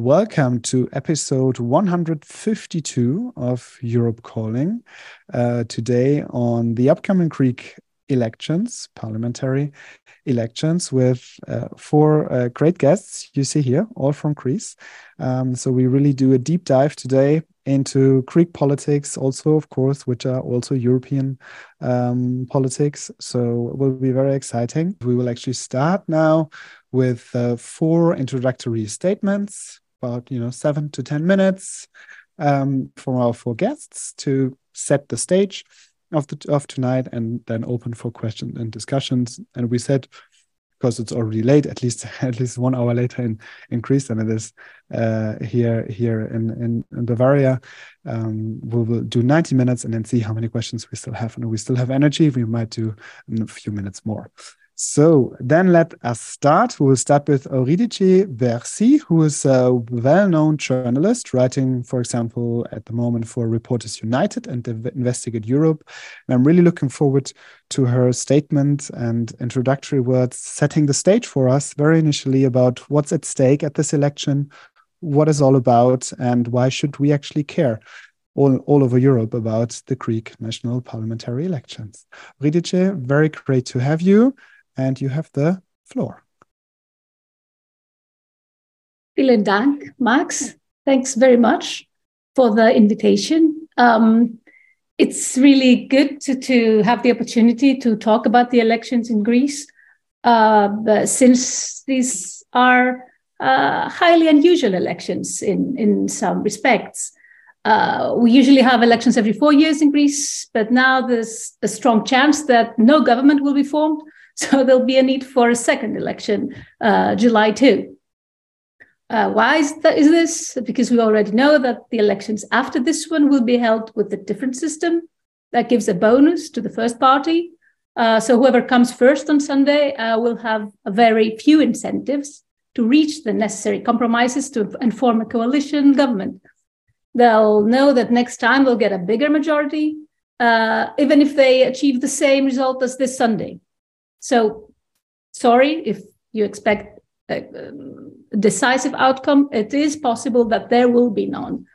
Welcome to episode 152 of Europe Calling. Uh, today on the upcoming Greek elections, parliamentary elections, with uh, four uh, great guests you see here, all from Greece. Um, so we really do a deep dive today into Greek politics, also, of course, which are also European um, politics. So it will be very exciting. We will actually start now with uh, four introductory statements about you know seven to ten minutes um, from our four guests to set the stage of the of tonight, and then open for questions and discussions. And we said because it's already late, at least at least one hour later in in Greece than it is uh, here here in in, in Bavaria. Um, we will do 90 minutes and then see how many questions we still have, and we still have energy. We might do a few minutes more. So then let us start. We will start with Eurydice Bersi, who is a well-known journalist writing, for example, at the moment for Reporters United and Investigate Europe. And I'm really looking forward to her statement and introductory words, setting the stage for us very initially about what's at stake at this election, what is all about, and why should we actually care all, all over Europe about the Greek national parliamentary elections. Eurydice, very great to have you and you have the floor. Vielen Dank, Max. Thanks very much for the invitation. Um, it's really good to, to have the opportunity to talk about the elections in Greece, uh, since these are uh, highly unusual elections in, in some respects. Uh, we usually have elections every four years in Greece, but now there's a strong chance that no government will be formed. So there'll be a need for a second election, uh, July 2. Uh, why is, that, is this? Because we already know that the elections after this one will be held with a different system that gives a bonus to the first party. Uh, so whoever comes first on Sunday uh, will have very few incentives to reach the necessary compromises to and form a coalition government. They'll know that next time they'll get a bigger majority, uh, even if they achieve the same result as this Sunday. So, sorry if you expect a, decisive outcome. It is possible that there will be none.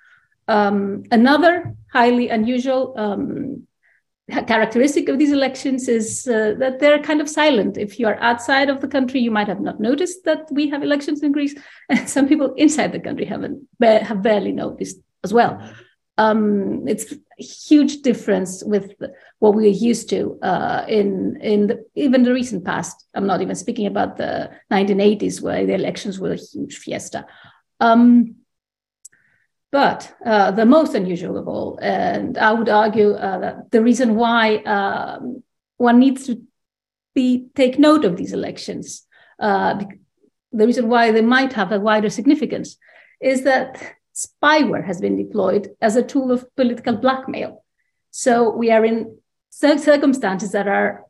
Um, another highly unusual um, characteristic of these elections is uh, that they're kind of silent. If you are outside of the country, you might have not noticed that we have elections in Greece, and some people inside the country haven't have barely noticed as well. Um, it's a huge difference with what we are used to uh, in in the, even the recent past. I'm not even speaking about the 1980s where the elections were a huge fiesta. Um, but uh, the most unusual of all, and I would argue uh, that the reason why um, one needs to be take note of these elections, uh, the reason why they might have a wider significance, is that spyware has been deployed as a tool of political blackmail. So we are in circumstances that are,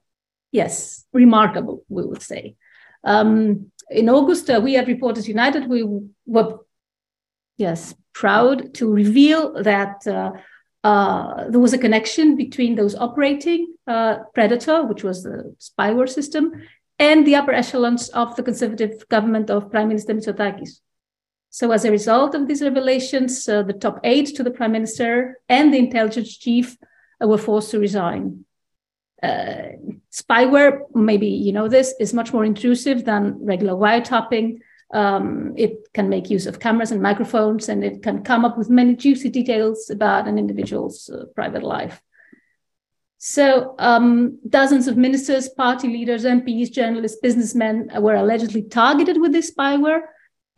yes, remarkable, we would say. Um, in August, uh, we at Reporters United, we were, yes, proud to reveal that uh, uh, there was a connection between those operating uh, Predator, which was the spyware system, and the upper echelons of the conservative government of Prime Minister Mitsotakis. So, as a result of these revelations, uh, the top aide to the prime minister and the intelligence chief were forced to resign. Uh, spyware, maybe you know this, is much more intrusive than regular wiretapping. Um, it can make use of cameras and microphones, and it can come up with many juicy details about an individual's uh, private life. So, um, dozens of ministers, party leaders, MPs, journalists, businessmen were allegedly targeted with this spyware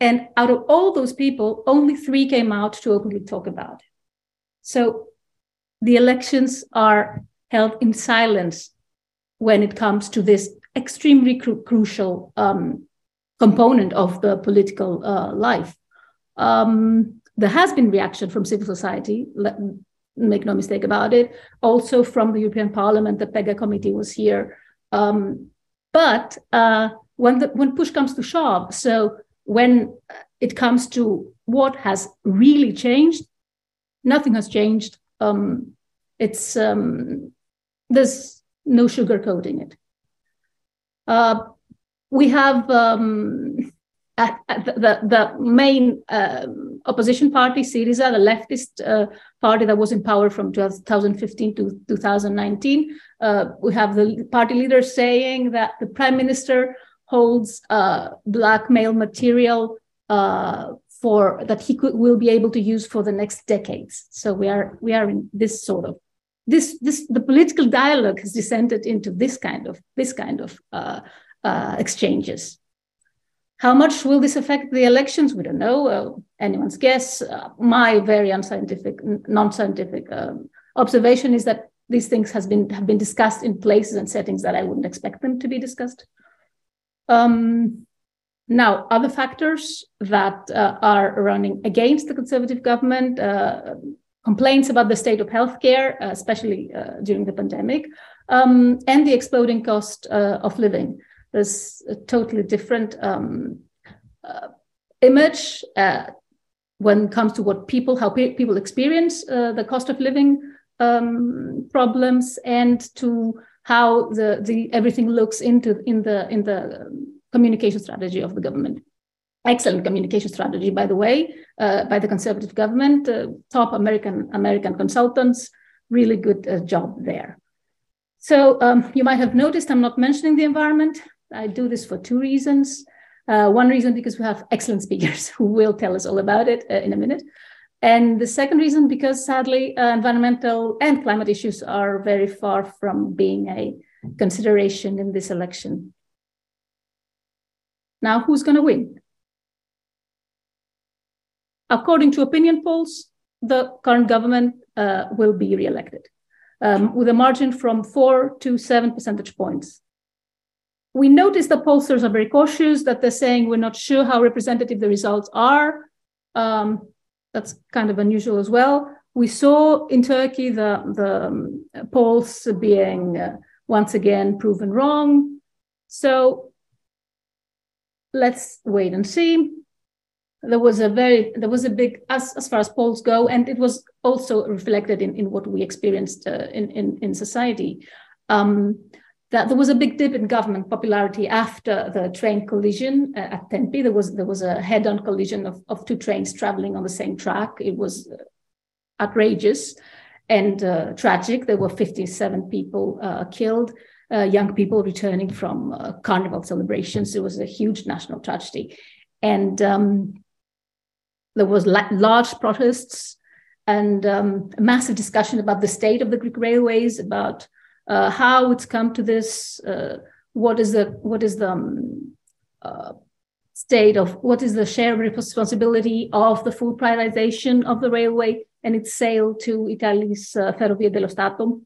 and out of all those people, only three came out to openly talk about it. So the elections are held in silence when it comes to this extremely cru- crucial um, component of the political uh, life. Um, there has been reaction from civil society, let, make no mistake about it, also from the European Parliament. The PEGA committee was here. Um, but uh, when, the, when push comes to shove, so when it comes to what has really changed, nothing has changed. Um, it's um, there's no sugarcoating it. Uh, we have um, the, the main um, opposition party, Syriza, the leftist uh, party that was in power from 2015 to 2019, uh, we have the party leader saying that the prime minister holds uh, blackmail material uh, for that he could will be able to use for the next decades. So we are we are in this sort of this this the political dialogue has descended into this kind of this kind of uh, uh, exchanges. How much will this affect the elections? We don't know. Uh, anyone's guess. Uh, my very unscientific, non-scientific um, observation is that these things has been have been discussed in places and settings that I wouldn't expect them to be discussed. Um, now, other factors that uh, are running against the conservative government, uh, complaints about the state of healthcare, uh, especially uh, during the pandemic, um, and the exploding cost of living. There's a totally different um, uh, image uh, when it comes to what people, how pe- people experience uh, the cost of living um, problems, and to how the, the everything looks into in the in the communication strategy of the government. Excellent communication strategy, by the way, uh, by the conservative government. Uh, top American American consultants, really good uh, job there. So um, you might have noticed I'm not mentioning the environment. I do this for two reasons. Uh, one reason because we have excellent speakers who will tell us all about it uh, in a minute. And the second reason because sadly, uh, environmental and climate issues are very far from being a consideration in this election. Now, who's going to win? According to opinion polls, the current government uh, will be re-elected um, with a margin from four to seven percentage points we notice the pollsters are very cautious, that they're saying we're not sure how representative the results are. Um, that's kind of unusual as well. We saw in Turkey the, the um, polls being uh, once again proven wrong. So let's wait and see. There was a very, there was a big, as, as far as polls go, and it was also reflected in, in what we experienced uh, in, in, in society. Um, that there was a big dip in government popularity after the train collision uh, at Tempe. There was there was a head-on collision of, of two trains traveling on the same track. It was uh, outrageous and uh, tragic. There were 57 people uh, killed, uh, young people returning from uh, carnival celebrations. It was a huge national tragedy, and um, there was la- large protests and um, a massive discussion about the state of the Greek railways, about uh, how it's come to this, uh, what is the what is the um, uh, state of what is the share of responsibility of the full privatization of the railway and its sale to Italy's uh, Ferrovie dello Stato.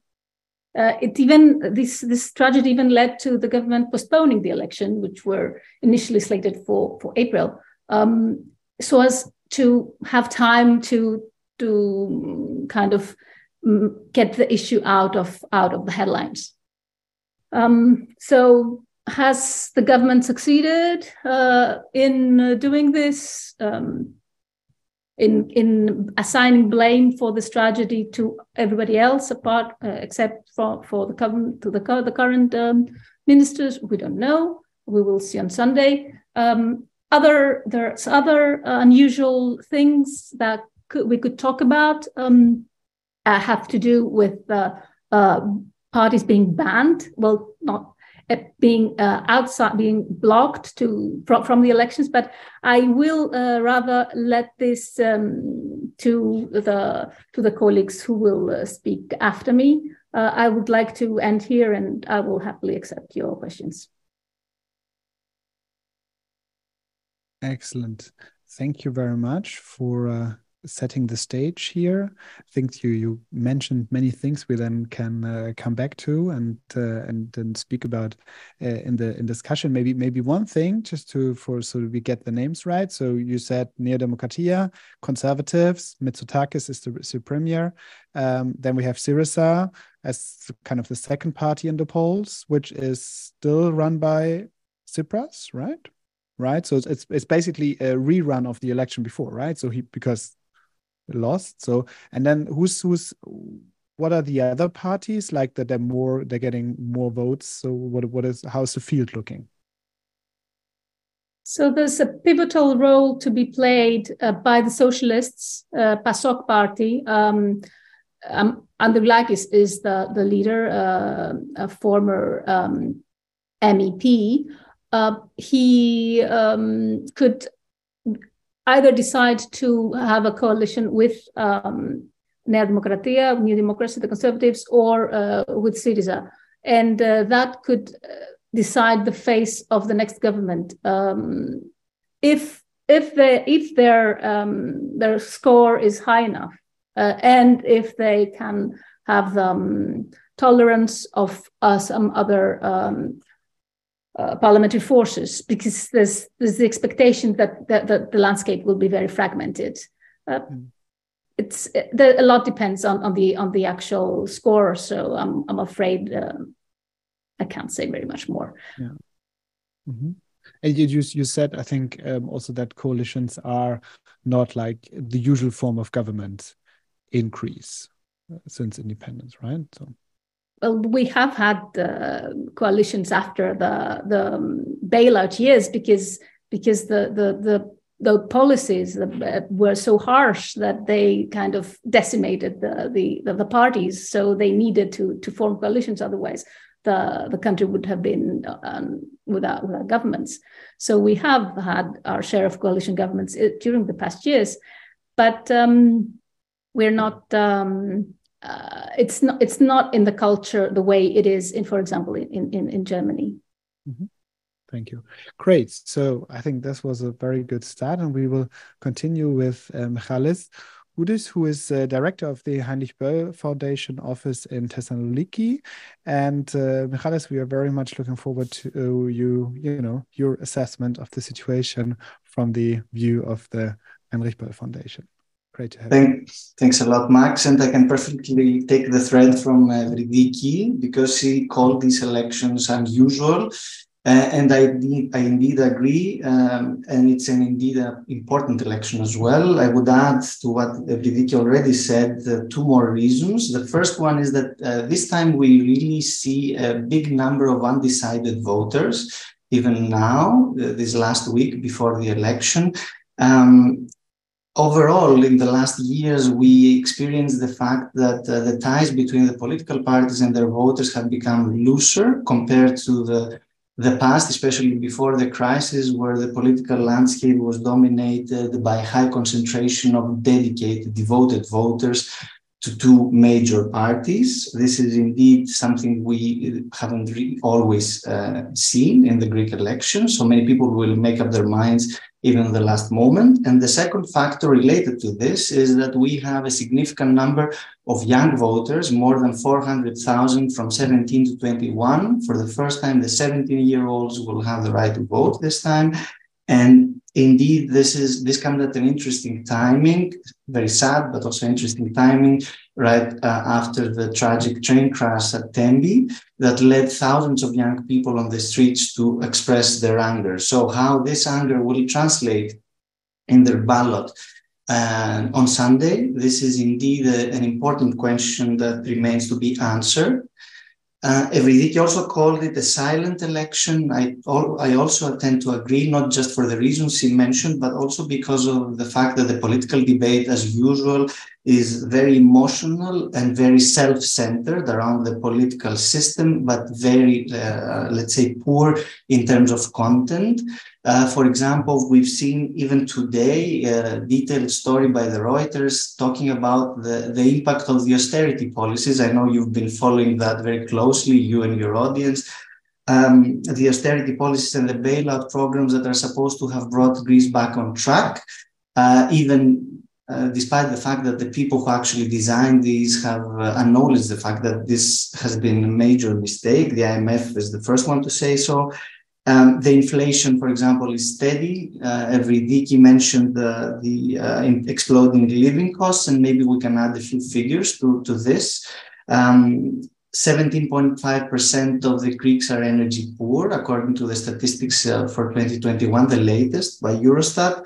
Uh, it even this this tragedy even led to the government postponing the election, which were initially slated for for April, um, so as to have time to to kind of get the issue out of out of the headlines. Um, so has the government succeeded uh, in uh, doing this? Um, in in assigning blame for this tragedy to everybody else apart uh, except for for the government to the the current um, ministers. We don't know. We will see on sunday. Um, other there's other unusual things that could, we could talk about um, uh, have to do with uh, uh, parties being banned. Well, not uh, being uh, outside, being blocked to from, from the elections. But I will uh, rather let this um, to the to the colleagues who will speak after me. I would like to end here, and I will happily accept your questions. Excellent. Thank you very much for setting the stage here. I think you you mentioned many things we then can uh, come back to and uh, and then speak about uh, in the in discussion. Maybe maybe one thing just to for so we get the names right. So you said Neo Demokratia, Conservatives, Mitsotakis is the, the premier. Um, then we have Syriza as kind of the second party in the polls, which is still run by Tsipras, right? right? So it's it's basically a rerun of the election before, right? So he because lost. So and then who's who's what are the other parties like that? They're more they're getting more votes. So what what is how's the field looking? So there's a pivotal role to be played uh, by the socialists, uh, PASOK party. Um, um, Androulakis is the, the leader, uh, a former um, MEP. Uh, he um, could either decide to have a coalition with um, Nea Demokratia, New Democracy, the Conservatives, or uh, with Syriza. And uh, that could uh, decide the face of the next government. Um, if if they if their um, their score is high enough, uh, and if they can have the um, tolerance of uh, some other um, uh, parliamentary forces, because there's there's the expectation that, that, that the landscape will be very fragmented. Mm. It's it, the, a lot depends on, on the on the actual score. So I'm I'm afraid um, I can't say very much more. Yeah. Mm-hmm. And you, you said, I think, um, also that coalitions are not like the usual form of government in Greece uh, since independence, right? So. Well, we have had uh, coalitions after the the um, bailout years because because the the the the policies were so harsh that they kind of decimated the, the the parties. So they needed to to form coalitions. Otherwise, the, the country would have been um, without, without governments. So we have had our share of coalition governments uh, during the past years, but um, we're not. Um, uh, it's not. It's not in the culture the way it is in, for example, in in, in Germany. Mm-hmm. Thank you. Great. So I think this was a very good start, and we will continue with um, Goudis, who is uh, director of the Heinrich Böll Foundation office in Thessaloniki. And uh, Michalis, we are very much looking forward to you, you know, your assessment of the situation from the view of the Heinrich Böll Foundation. Great to have Thank, you. Thanks a lot, Max. And I can perfectly take the thread from uh, because he called these elections unusual uh, and I, I indeed agree, um, and it's an indeed an important election as well. I would add to what Evridiki already said uh, two more reasons. The first one is that uh, this time we really see a big number of undecided voters, even now, uh, this last week before the election. Um, overall, in the last years, we experienced the fact that uh, the ties between the political parties and their voters have become looser compared to the the past, especially before the crisis, where the political landscape was dominated by high concentration of dedicated, devoted voters to two major parties. This is indeed something we haven't always uh, seen in the Greek elections. So many people will make up their minds even in the last moment. And the second factor related to this is that we have a significant number of young voters, more than 400,000 from 17 to 21. For the first time, the 17 year olds will have the right to vote this time. And indeed, this is this comes at an interesting timing, very sad, but also interesting timing, right uh, after the tragic train crash at Tembi that led thousands of young people on the streets to express their anger. So, how this anger will translate in their ballot uh, on Sunday, this is indeed a, an important question that remains to be answered. Uh, Evridiki also called it a silent election. I, I also tend to agree, not just for the reasons he mentioned, but also because of the fact that the political debate, as usual, is very emotional and very self-centered around the political system, but very, uh, let's say, poor in terms of content. Uh, for example, we've seen even today a detailed story by the Reuters talking about the, the impact of the austerity policies. I know you've been following that very closely, you and your audience. Um, the austerity policies and the bailout programs that are supposed to have brought Greece back on track, uh, even uh, despite the fact that the people who actually designed these have uh, acknowledged the fact that this has been a major mistake. The IMF is the first one to say so. Um, the inflation, for example, is steady. Uh, Evridiki mentioned the, the uh, exploding living costs, and maybe we can add a few figures to, to this. 17.5% um, of the Greeks are energy poor, according to the statistics uh, for 2021, the latest by Eurostat.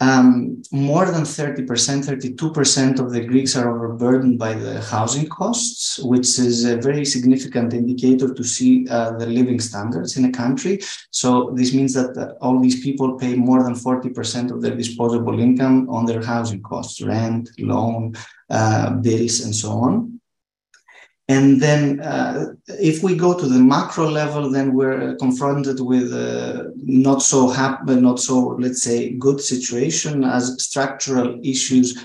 Um, more than 30%, 32% of the Greeks are overburdened by the housing costs, which is a very significant indicator to see uh, the living standards in a country. So this means that uh, all these people pay more than 40% of their disposable income on their housing costs, rent, loan, uh, bills, and so on. And then, uh, if we go to the macro level, then we're confronted with a not so happy, not so, let's say, good situation as structural issues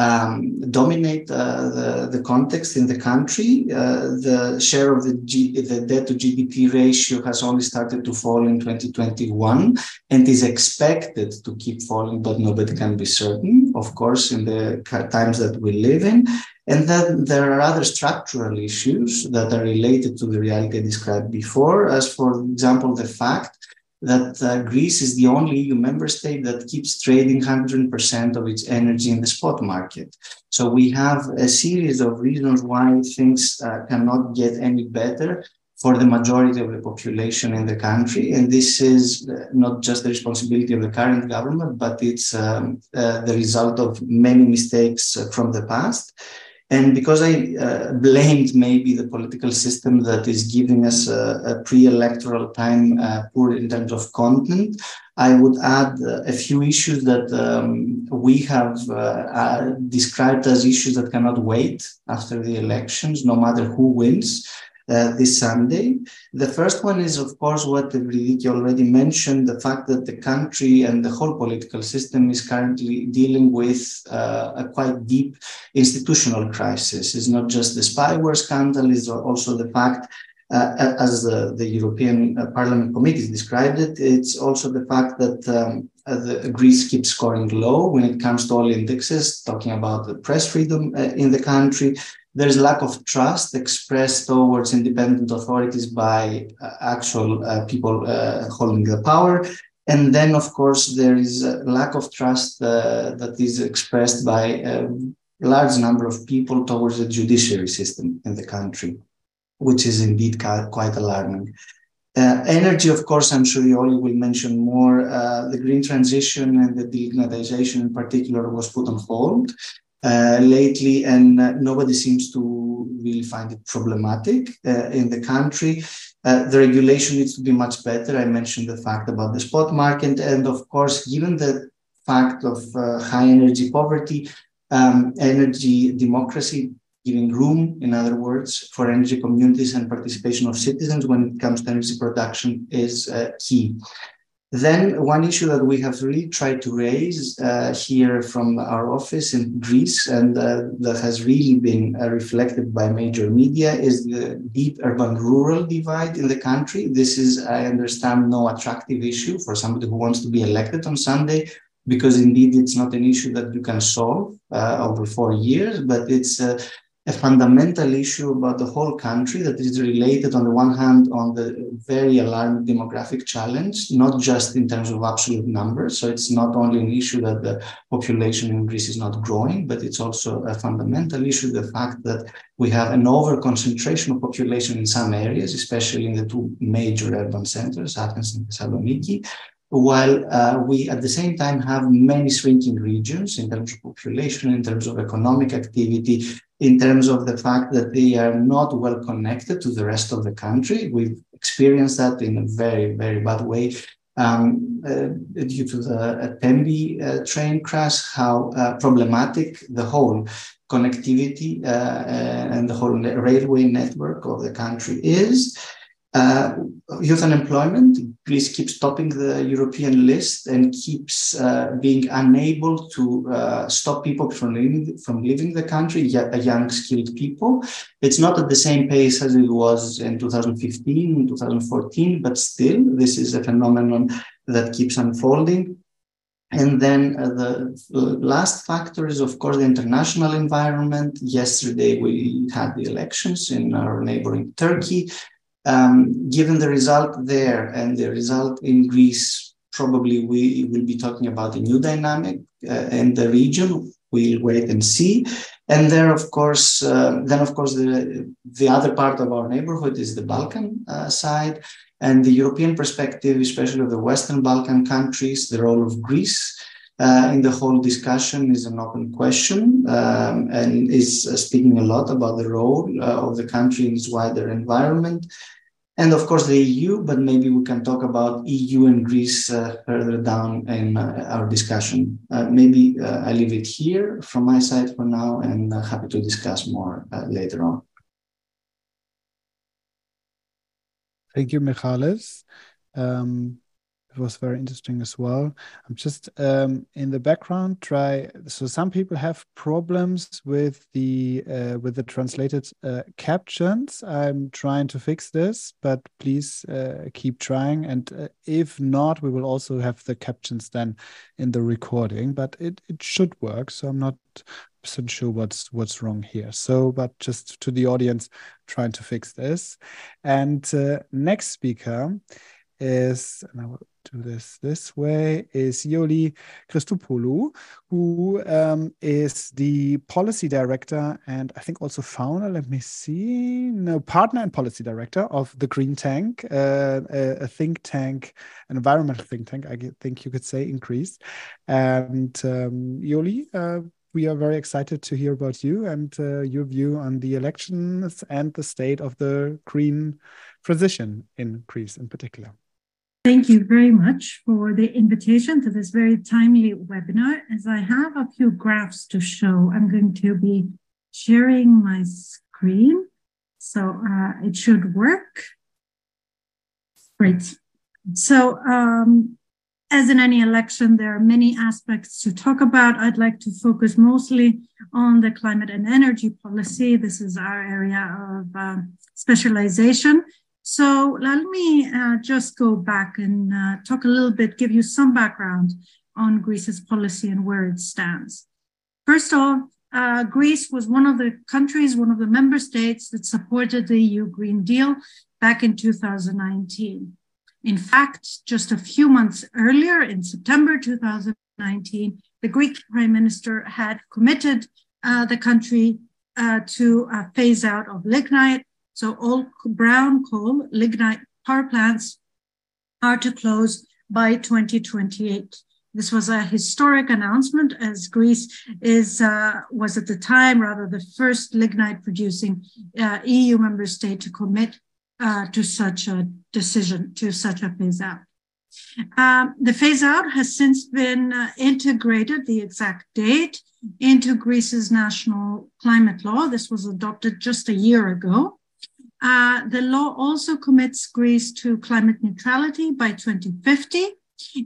um, dominate uh, the, the context in the country. Uh, the share of the, G, the debt to GDP ratio has only started to fall in 2021 and is expected to keep falling, but nobody can be certain, of course, in the times that we live in. And then there are other structural issues that are related to the reality I described before, as for example, the fact that uh, Greece is the only EU member state that keeps trading 100% of its energy in the spot market. So we have a series of reasons why things uh, cannot get any better for the majority of the population in the country. And this is uh, not just the responsibility of the current government, but it's um, uh, the result of many mistakes uh, from the past. And because I uh, blamed maybe the political system that is giving us a, a pre-electoral time uh, poor in terms of content, I would add uh, a few issues that um, we have uh, uh, described as issues that cannot wait after the elections, no matter who wins uh, this Sunday. The first one is, of course, what Evridiki already mentioned, the fact that the country and the whole political system is currently dealing with uh, a quite deep institutional crisis. It's not just the spyware scandal, it's also the fact uh, as the, the European uh, Parliament Committee described it, it's also the fact that um, uh, the, Greece keeps scoring low when it comes to all indexes, talking about the press freedom uh, in the country, there's lack of trust expressed towards independent authorities by uh, actual uh, people uh, holding the power. And then, of course, there is a lack of trust uh, that is expressed by a large number of people towards the judiciary system in the country, which is indeed quite alarming. Uh, energy, of course, I'm sure you all will mention more. Uh, the green transition and the delignitization in particular was put on hold lately, and uh, nobody seems to really find it problematic uh, in the country. Uh, the regulation needs to be much better. I mentioned the fact about the spot market, and of course, given the fact of uh, high energy poverty, um, energy democracy, giving room, in other words, for energy communities and participation of citizens when it comes to energy production is uh, key. Then one issue that we have really tried to raise uh, here from our office in Greece and uh, that has really been uh, reflected by major media is the deep urban-rural divide in the country. This is, I understand, no attractive issue for somebody who wants to be elected on Sunday because indeed it's not an issue that you can solve uh, over four years, but it's uh, a fundamental issue about the whole country that is related, on the one hand, on the very alarming demographic challenge, not just in terms of absolute numbers. So it's not only an issue that the population in Greece is not growing, but it's also a fundamental issue the fact that we have an over concentration of population in some areas, especially in the two major urban centers, Athens and Thessaloniki, while uh, we at the same time have many shrinking regions in terms of population, in terms of economic activity, in terms of the fact that they are not well connected to the rest of the country. We've experienced that in a very, very bad way um, uh, due to the Tembi uh, train crash, how uh, problematic the whole connectivity uh, uh, and the whole railway network of the country is. Uh, youth unemployment, Greece keeps topping the European list and keeps uh, being unable to uh, stop people from leaving, from leaving the country, young skilled people. It's not at the same pace as it was in 2015, 2014, but still, this is a phenomenon that keeps unfolding. And then uh, the last factor is, of course, the international environment. Yesterday, we had the elections in our neighboring Turkey. Um, given the result there and the result in Greece, probably we will be talking about a new dynamic uh, in the region. We'll wait and see. And there, of course, uh, then of course the the other part of our neighborhood is the Balkan uh, side, and the European perspective, especially of the Western Balkan countries, the role of Greece uh, in the whole discussion is an open question um, and is uh, speaking a lot about the role uh, of the country in its wider environment. And of course, the EU, but maybe we can talk about EU and Greece uh, further down in uh, our discussion. Maybe I leave it here from my side for now and happy to discuss more later on. Thank you, Michalis. Um, it was very interesting as well. I'm just um, in the background try. So some people have problems with the uh, with the translated uh, captions. I'm trying to fix this, but please uh, keep trying. And uh, if not, we will also have the captions then in the recording. But it it should work. So I'm not so sure what's what's wrong here. So, but just to the audience, trying to fix this. And uh, next speaker is, and I will do this this way, is Ioli Christopoulou, who um, is the policy director and I think also founder, let me see, no, partner and policy director of the Green Tank, uh, a, a, think tank, an environmental think tank, I think you could say, increased. And um, Ioli, uh, we are very excited to hear about you and uh, your view on the elections and the state of the green transition in Greece in particular. Thank you very much for the invitation to this very timely webinar. As I have a few graphs to show, I'm going to be sharing my screen. So uh, it should work. Great. So um, as in any election, there are many aspects to talk about. I'd like to focus mostly on the climate and energy policy. This is our area of uh, specialization. So let me uh, just go back and uh, talk a little bit, give you some background on Greece's policy and where it stands. First off, uh, Greece was one of the countries, one of the member states that supported the EU Green Deal back in 2019. In fact, just a few months earlier, in September 2019, the Greek prime minister had committed uh, the country uh, to a phase out of lignite so all brown coal, lignite power plants are to close by 2028. This was a historic announcement as Greece is uh, was at the time rather the first lignite producing uh, EU member state to commit uh, to such a decision, to such a phase out. Um, the phase out has since been uh, integrated, the exact date, into Greece's national climate law. This was adopted just a year ago. Uh, the law also commits Greece to climate neutrality by 2050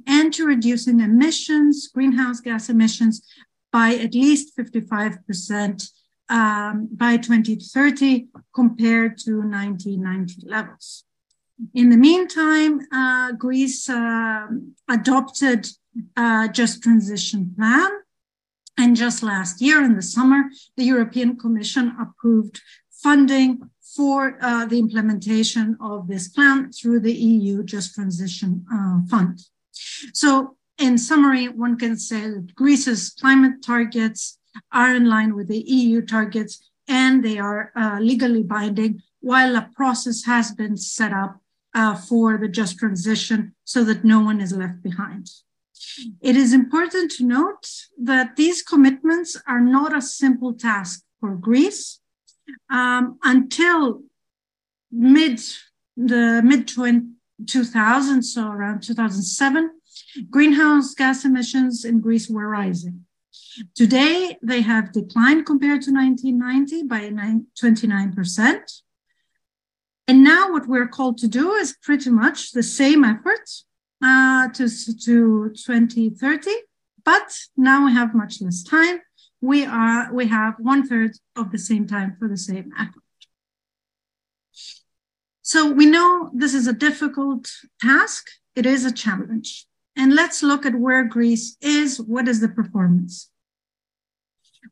and to reducing emissions, greenhouse gas emissions, by at least 55% um, by 2030 compared to 1990 levels. In the meantime, uh, Greece uh, adopted a just transition plan. And just last year in the summer, the European Commission approved funding for uh, the implementation of this plan through the EU Just Transition uh, Fund. So, in summary, one can say that Greece's climate targets are in line with the EU targets and they are uh, legally binding, while a process has been set up uh, for the just transition so that no one is left behind. It is important to note that these commitments are not a simple task for Greece um, until mid the mid 2000s, so around 2007, greenhouse gas emissions in Greece were rising. Today, they have declined compared to 1990 by 29%. And now, what we're called to do is pretty much the same effort uh, to, to 2030, but now we have much less time we are we have one third of the same time for the same effort. So we know this is a difficult task. It is a challenge. And let's look at where Greece is. What is the performance?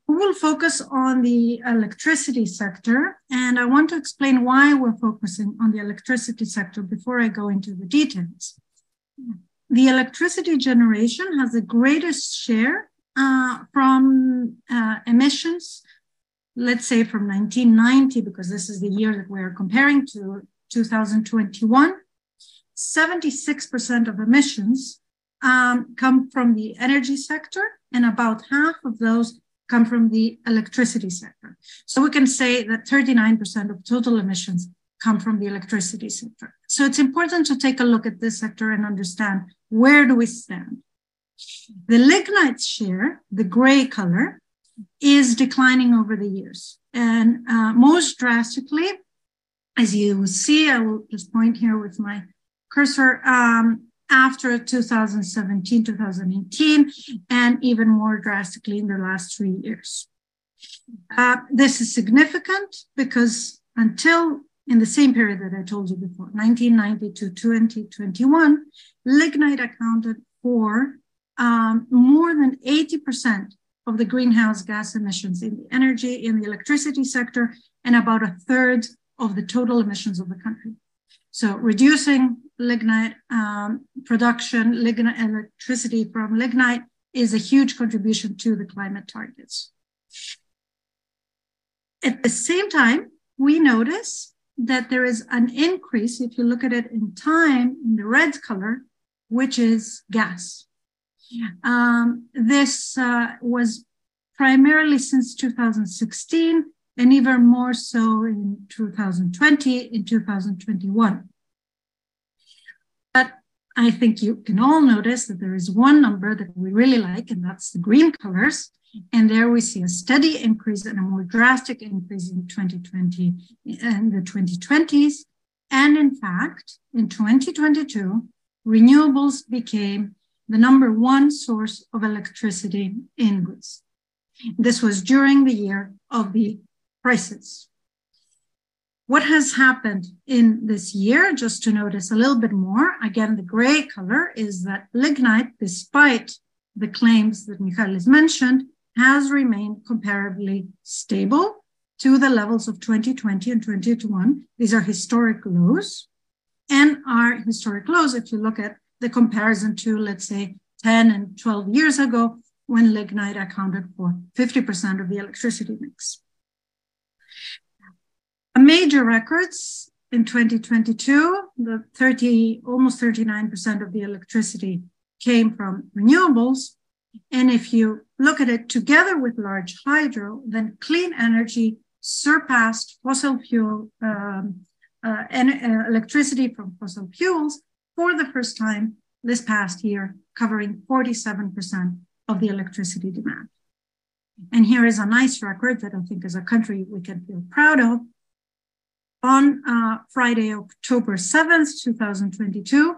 We will focus on the electricity sector, and I want to explain why we're focusing on the electricity sector before I go into the details. The electricity generation has the greatest share from uh, emissions, let's say from 1990, because this is the year that we're comparing to 2021, 76% of emissions um, come from the energy sector, and about half of those come from the electricity sector. So we can say that 39% of total emissions come from the electricity sector. So it's important to take a look at this sector and understand where do we stand. The lignite share, the gray color, is declining over the years. And uh, most drastically, as you will see, I will just point here with my cursor, um, after 2017, 2018, and even more drastically in the last three years. Uh, this is significant because until in the same period that I told you before, 1990 to 2021, lignite accounted for um, more than 80% of the greenhouse gas emissions in the energy, in the electricity sector, and about a third of the total emissions of the country. So reducing lignite um, production, lignite electricity from lignite is a huge contribution to the climate targets. At the same time, we notice that there is an increase, if you look at it in time, in the red color, which is gas. Um, this uh, was primarily since 2016 and even more so in 2020, in 2021. But I think you can all notice that there is one number that we really like, and that's the green colors. And there we see a steady increase and a more drastic increase in 2020 and the 2020s. And in fact, in 2022, renewables became the number one source of electricity in Greece. This was during the year of the crisis. What has happened in this year, just to notice a little bit more, again, the gray color is that lignite, despite the claims that Michalis mentioned, has remained comparably stable to the levels of 2020 and 2021. These are historic lows and are historic lows if you look at the comparison to, let's say, 10 and 12 years ago when lignite accounted for 50% of the electricity mix. A major records in 2022, the 30, almost 39% of the electricity came from renewables. And if you look at it together with large hydro, then clean energy surpassed fossil fuel um, uh, and uh, electricity from fossil fuels for the first time this past year, covering 47% of the electricity demand. And here is a nice record that I think as a country we can feel proud of. On uh, Friday, October 7th, 2022,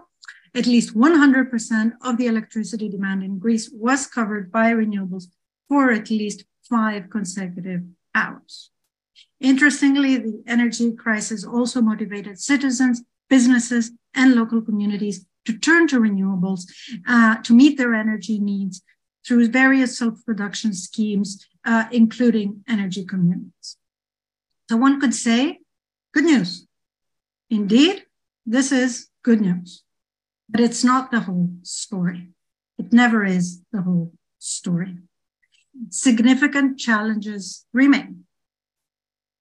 at least 100% of the electricity demand in Greece was covered by renewables for at least five consecutive hours. Interestingly, the energy crisis also motivated citizens, businesses, and local communities to turn to renewables uh, to meet their energy needs through various self-production schemes, uh, including energy communities. So one could say, good news. Indeed, this is good news, but it's not the whole story. It never is the whole story. Significant challenges remain.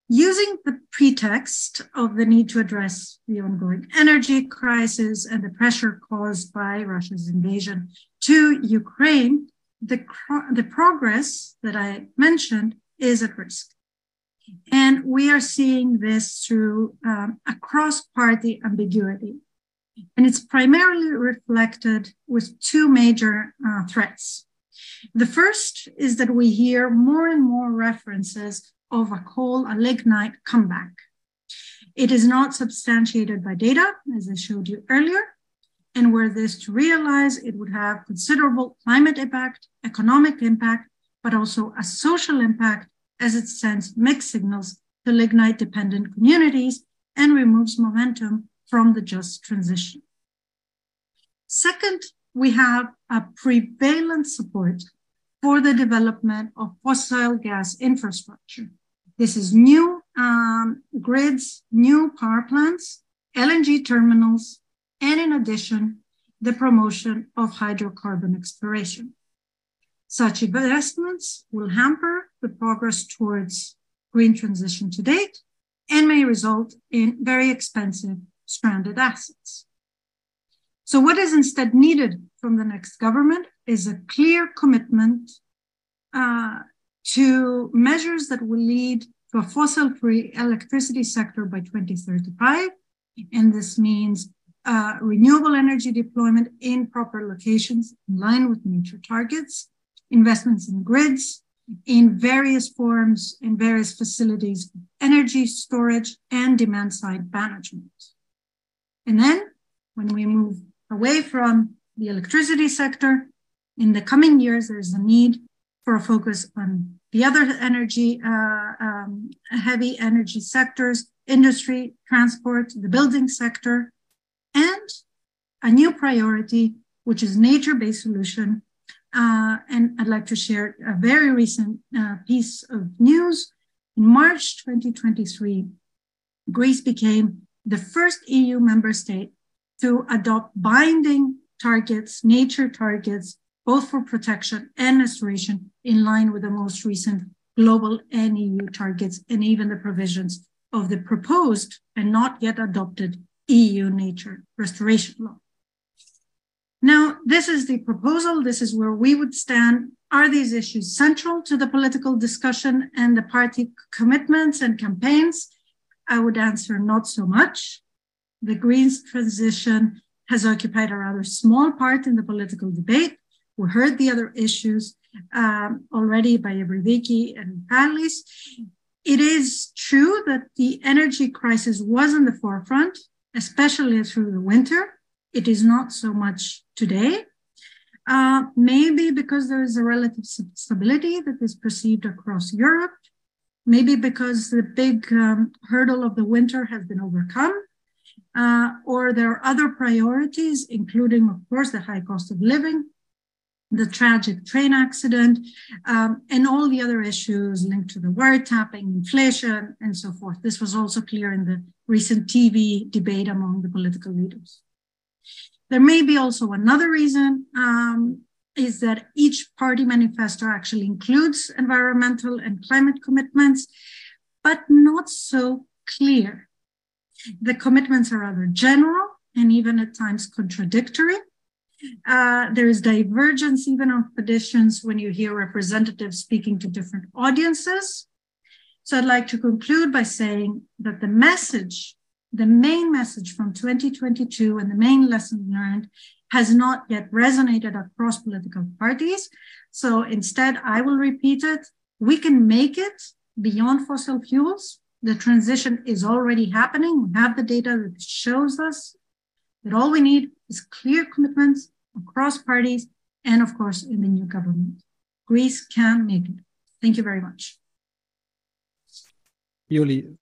Using the pretext of the need to address the ongoing energy crisis and the pressure caused by Russia's invasion to Ukraine, the, the progress that I mentioned is at risk. And we are seeing this through um, a cross party ambiguity. And it's primarily reflected with two major uh, threats. The first is that we hear more and more references of a coal, a lignite comeback. It is not substantiated by data, as I showed you earlier, and were this to realize, it would have considerable climate impact, economic impact, but also a social impact as it sends mixed signals to lignite dependent communities and removes momentum from the just transition. Second, we have a prevalent support for the development of fossil gas infrastructure. This is new um, grids, new power plants, LNG terminals, and in addition, the promotion of hydrocarbon exploration. Such investments will hamper the progress towards green transition to date and may result in very expensive stranded assets. So what is instead needed from the next government is a clear commitment uh, to measures that will lead to a fossil free electricity sector by 2035. And this means uh, renewable energy deployment in proper locations in line with nature targets, investments in grids, in various forms, in various facilities, energy storage and demand side management. And then when we move away from the electricity sector, in the coming years, there's a need for a focus on the other energy, uh, um, heavy energy sectors, industry, transport, the building sector, and a new priority, which is nature-based solution. Uh, and I'd like to share a very recent uh, piece of news. In March 2023, Greece became the first EU member state to adopt binding targets, nature targets, both for protection and restoration in line with the most recent global and EU targets and even the provisions of the proposed and not yet adopted EU nature restoration law. Now, this is the proposal. This is where we would stand. Are these issues central to the political discussion and the party commitments and campaigns? I would answer not so much. The Greens transition has occupied a rather small part in the political debate. We heard the other issues um, already by Evridiki and Michalis. It is true that the energy crisis was in the forefront, especially through the winter. It is not so much today. Uh, maybe because there is a relative stability that is perceived across Europe. Maybe because the big um, hurdle of the winter has been overcome. Uh, or there are other priorities, including, of course, the high cost of living, the tragic train accident, um, and all the other issues linked to the wiretapping, inflation, and so forth. This was also clear in the recent TV debate among the political leaders. There may be also another reason um, is that each party manifesto actually includes environmental and climate commitments, but not so clear. The commitments are rather general and even at times contradictory. Uh, there is divergence even of petitions when you hear representatives speaking to different audiences. So I'd like to conclude by saying that the message, the main message from 2022 and the main lesson learned has not yet resonated across political parties. So instead, I will repeat it. We can make it beyond fossil fuels. The transition is already happening. We have the data that shows us that all we need is clear commitments across parties and, of course, in the new government. Greece can make it. Thank you very much. Ioli,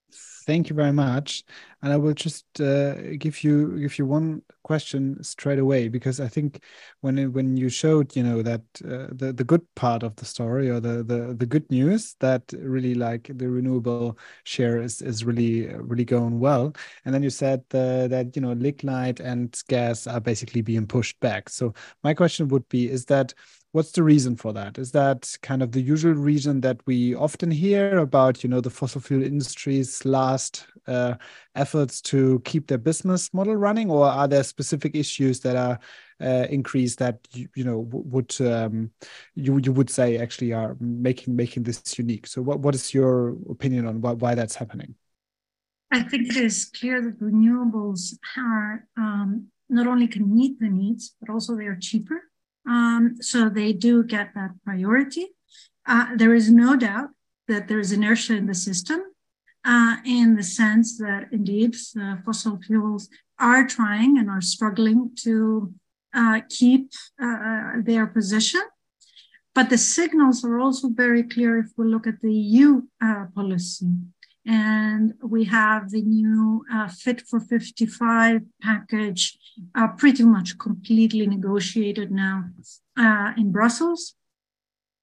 thank you very much. And I will just uh, give you give you one question straight away because I think when it, when you showed you know that uh, the the good part of the story or the the the good news that really like the renewable share is is really really going well, and then you said uh, that you know lignite and gas are basically being pushed back. So my question would be: Is that what's the reason for that? Is that kind of the usual reason that we often hear about you know the fossil fuel industry's last uh, efforts to keep their business model running? Or are there specific issues that are uh, increased that you, you know would um, you you would say actually are making making this unique? So what what is your opinion on why, why that's happening? I think it is clear that renewables are um, not only can meet the needs but also they are cheaper um, so they do get that priority. Uh, there is no doubt that there is inertia in the system uh, in the sense that indeed uh, fossil fuels are trying and are struggling to uh, keep uh, their position. But the signals are also very clear if we look at the EU uh, policy. And we have the new uh, Fit for 55 package uh, pretty much completely negotiated now uh, in Brussels.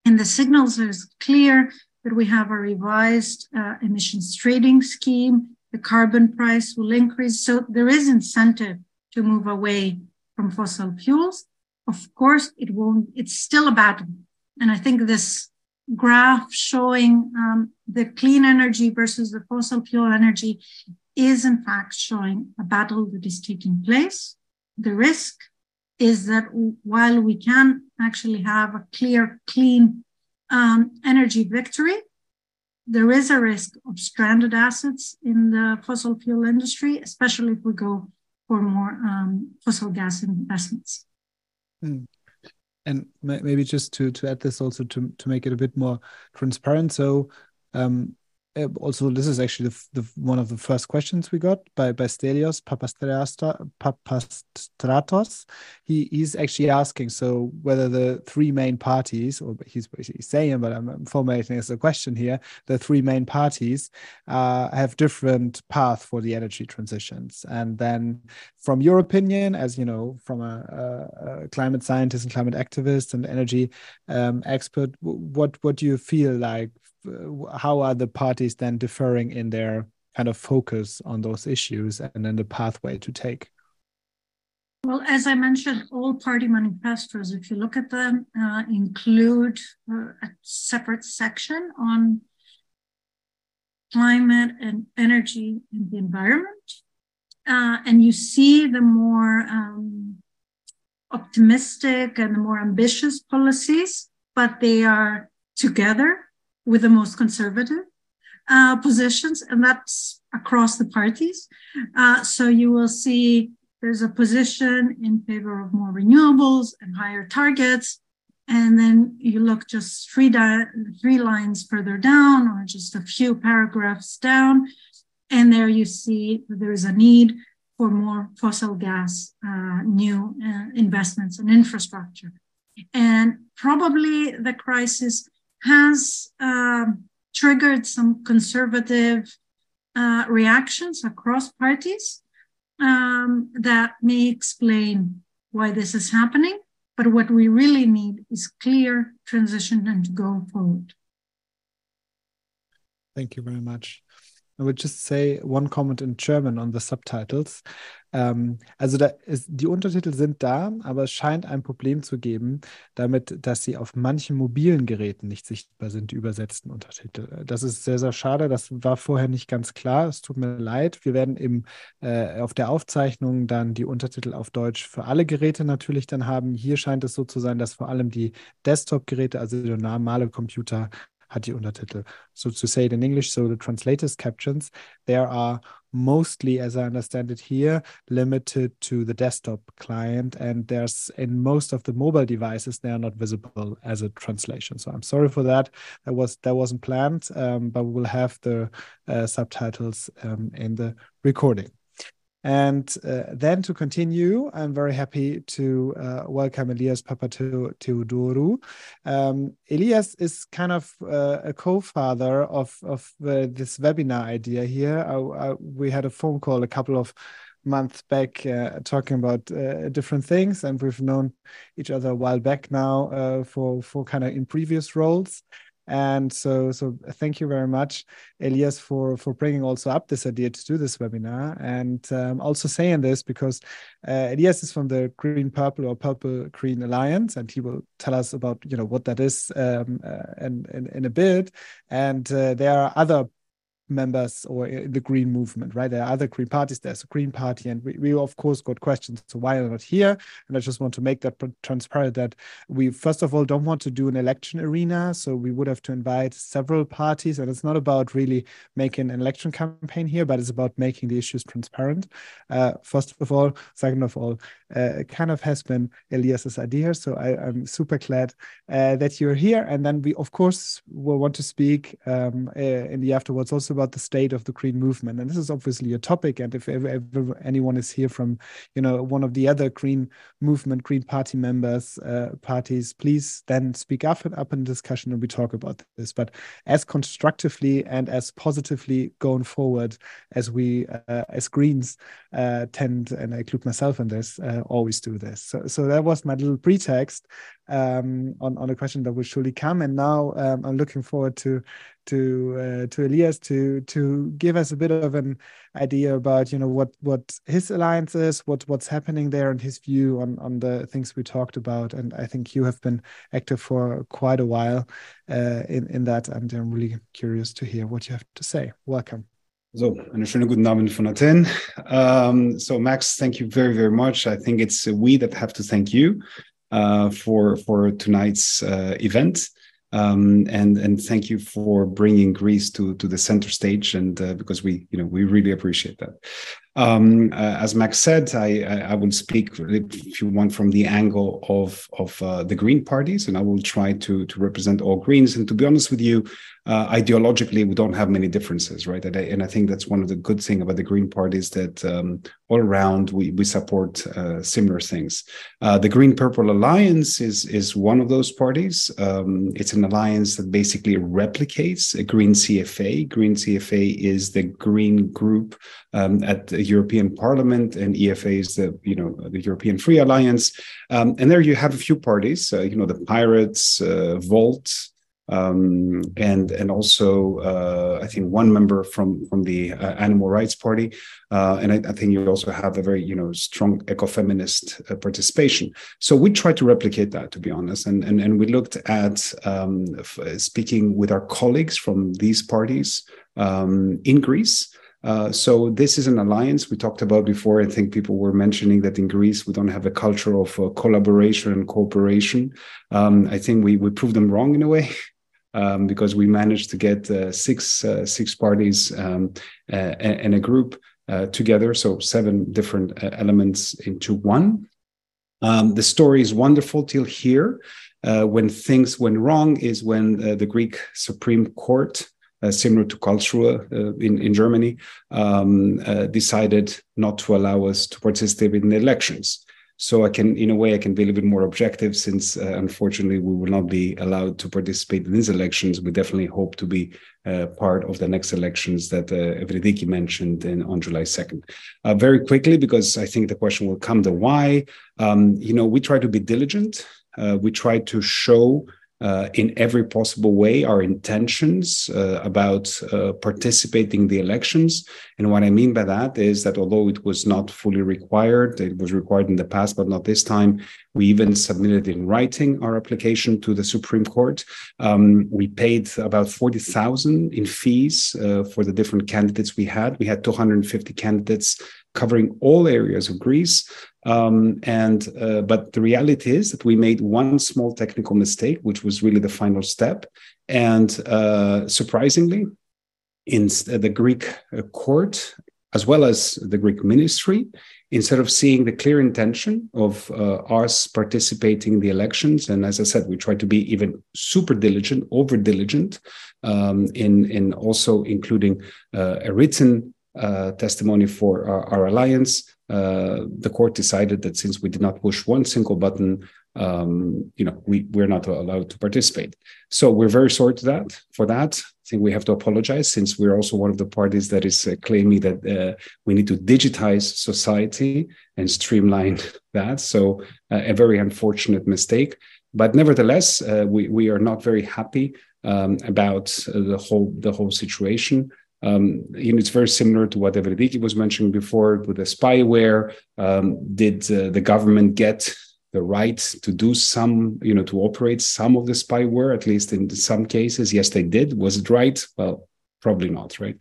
And the signals are clear that we have a revised uh, emissions trading scheme. The carbon price will increase. So there is incentive to move away from fossil fuels. Of course, it won't, it's still a battle. And I think this graph showing um, the clean energy versus the fossil fuel energy is in fact showing a battle that is taking place. The risk is that while we can actually have a clear, clean um, energy victory, there is a risk of stranded assets in the fossil fuel industry, especially if we go for more um, fossil gas investments. Hmm. And maybe just to to add this also to to make it a bit more transparent. So um, also this is actually the, the, one of the first questions we got by by Stelios Papastratos. He he's actually asking so whether the three main parties, or he's basically saying, but I'm formulating as a question here, the three main parties uh, have different path for the energy transitions. And then, from your opinion, as you know, from a, a, a climate scientist and climate activist and energy um, expert, what what do you feel like uh, how are the parties then differing in their kind of focus on those issues and then the pathway to take? Well, as I mentioned, all party manifestos, if you look at them, uh, include uh, a separate section on climate and energy and the environment. Uh, and you see the more um, optimistic and the more ambitious policies, but they are together with the most conservative uh, positions, and that's across the parties. Uh, so you will see there's a position in favor of more renewables and higher targets. And then you look just three, di- three lines further down, or just a few paragraphs down, and there you see there is a need for more fossil gas uh, new uh, investments and infrastructure. And probably the crisis has uh, triggered some conservative uh, reactions across parties um, that may explain why this is happening. But what we really need is clear transition and go forward. Thank you very much. I would just say one comment in German on the subtitles. Ähm, also da ist, die Untertitel sind da, aber es scheint ein Problem zu geben, damit, dass sie auf manchen mobilen Geräten nicht sichtbar sind, die übersetzten Untertitel. Das ist sehr, sehr schade. Das war vorher nicht ganz klar. Es tut mir leid. Wir werden im, äh, auf der Aufzeichnung dann die Untertitel auf Deutsch für alle Geräte natürlich dann haben. Hier scheint es so zu sein, dass vor allem die Desktop-Geräte, also der normale Computer, hat die Untertitel. So to say it in English, so the translators captions, there are mostly, as I understand it here, limited to the desktop client. And there's in most of the mobile devices, they are not visible as a translation. So I'm sorry for that. That was that wasn't planned, um, but we will have the uh, subtitles um, in the recording. And uh, then to continue, I'm very happy to uh, welcome Elias Papatheodorou. Um, Elias is kind of uh, a co-father of, of uh, this webinar idea here. I, I, we had a phone call a couple of months back uh, talking about uh, different things, and we've known each other a while back now for, for kind of in previous roles. And so, so thank you very much, Elias, for for bringing also up this idea to do this webinar, and um, also saying this because uh, Elias is from the Green Purple or Purple Green Alliance, and he will tell us about you know what that is um, uh, in, in, in a bit. And uh, there are other members or the Green movement, right? There are other Green parties. There's a Green Party, and we, we of course got questions. So why are not here? And I just want to make that transparent that we first of all don't want to do an election arena. So we would have to invite several parties, and it's not about really making an election campaign here, but it's about making the issues transparent. Uh, first of all, second of all, uh, kind of has been Elias's idea. So I, am super glad uh, that you're here. And then we of course will want to speak um, uh, in the afterwards also about the state of the green movement. And this is obviously a topic and if ever, ever anyone is here from you know one of the other green movement green party members uh, parties please then speak up and up in discussion and we talk about this. But as constructively and as positively going forward as we uh, as greens uh, tend and i include myself in this uh, always do this. So so that was my little pretext um, on on a question that will surely come. And now um, i'm looking forward to to uh, to Elias to to give us a bit of an idea about you know what what his alliance is, what what's happening there, and his view on on the things we talked about. And I think you have been active for quite a while uh, in in that, and I'm really curious to hear what you have to say. Welcome. So, einen schönen guten Abend von Athen. Um, so, Max, thank you very, very much. I think it's we that have to thank you uh, for for tonight's uh, event. Um, and and thank you for bringing Greece to to the center stage, and uh, because we you know we really appreciate that. Um, uh, as Max said, I, I, I will speak if you want from the angle of of uh, the Green parties, and I will try to to represent all Greens. And to be honest with you, uh, ideologically we don't have many differences, right? And I, and I, think that's one of the good thing about the Green Party is that um, all around we we support uh, similar things. Uh, the Green Purple Alliance is is one of those parties. Um, it's an alliance that basically replicates a Greens/EFA. Green CFA is the Green group um, at the European Parliament, and EFA is the you know the European Free Alliance. Um, and there you have a few parties. Uh, you know the Pirates, uh, Volt um, and and also uh, I think one member from from the uh, Animal Rights Party, uh, and I, I, think you also have a very you know strong ecofeminist uh, participation. So we tried to replicate that, to be honest, and and and we looked at um, speaking with our colleagues from these parties um, in Greece. Uh, so this is an alliance we talked about before. I think people were mentioning that in Greece we don't have a culture of uh, collaboration and cooperation. Um, I think we we proved them wrong in a way. um, because we managed to get uh, six uh, six parties um, and a group uh, together, so seven different elements into one. Um, the story is wonderful till here. when things went wrong is when the Greek Supreme Court similar to Karlsruhe uh, in, in Germany, um, uh, decided not to allow us to participate in the elections. So I can, in a way, I can be a little bit more objective since uh, unfortunately we will not be allowed to participate in these elections. We definitely hope to be uh, part of the next elections that uh, Evridiki mentioned in, on July 2nd. Uh, very quickly, because I think the question will come the why. Um, you know, we try to be diligent. Uh, we try to show uh, in every possible way our intentions uh, about uh, participating in the elections. And what I mean by that is that although it was not fully required, it was required in the past, but not this time, we even submitted in writing our application to the Supreme Court. Um, we paid about 40,000 in fees uh, for the different candidates we had. We had 250 candidates covering all areas of Greece. Um, and uh, but the reality is that we made one small technical mistake, which was really the final step. And uh, surprisingly, in the Greek uh, court as well as the Greek ministry, instead of seeing the clear intention of uh, us participating in the elections, and as I said, we try to be even super diligent, over diligent, um, in in also including uh, a written uh, testimony for our, our alliance, uh, the court decided that since we did not push one single button, um, you know, we we're not allowed to participate. So we're very sorry to that for that. We have to apologize since we're also one of the parties that is uh, claiming that uh, we need to digitize society and streamline that. So uh, a very unfortunate mistake. But nevertheless, uh, we we are not very happy um, about the whole the whole situation. Um, you know, it's very similar to what Evridiki was mentioning before with the spyware. Um, did uh, the government get the right to do some, you know, to operate some of the spyware, at least in some cases? Yes, they did. Was it right? Well, probably not, right?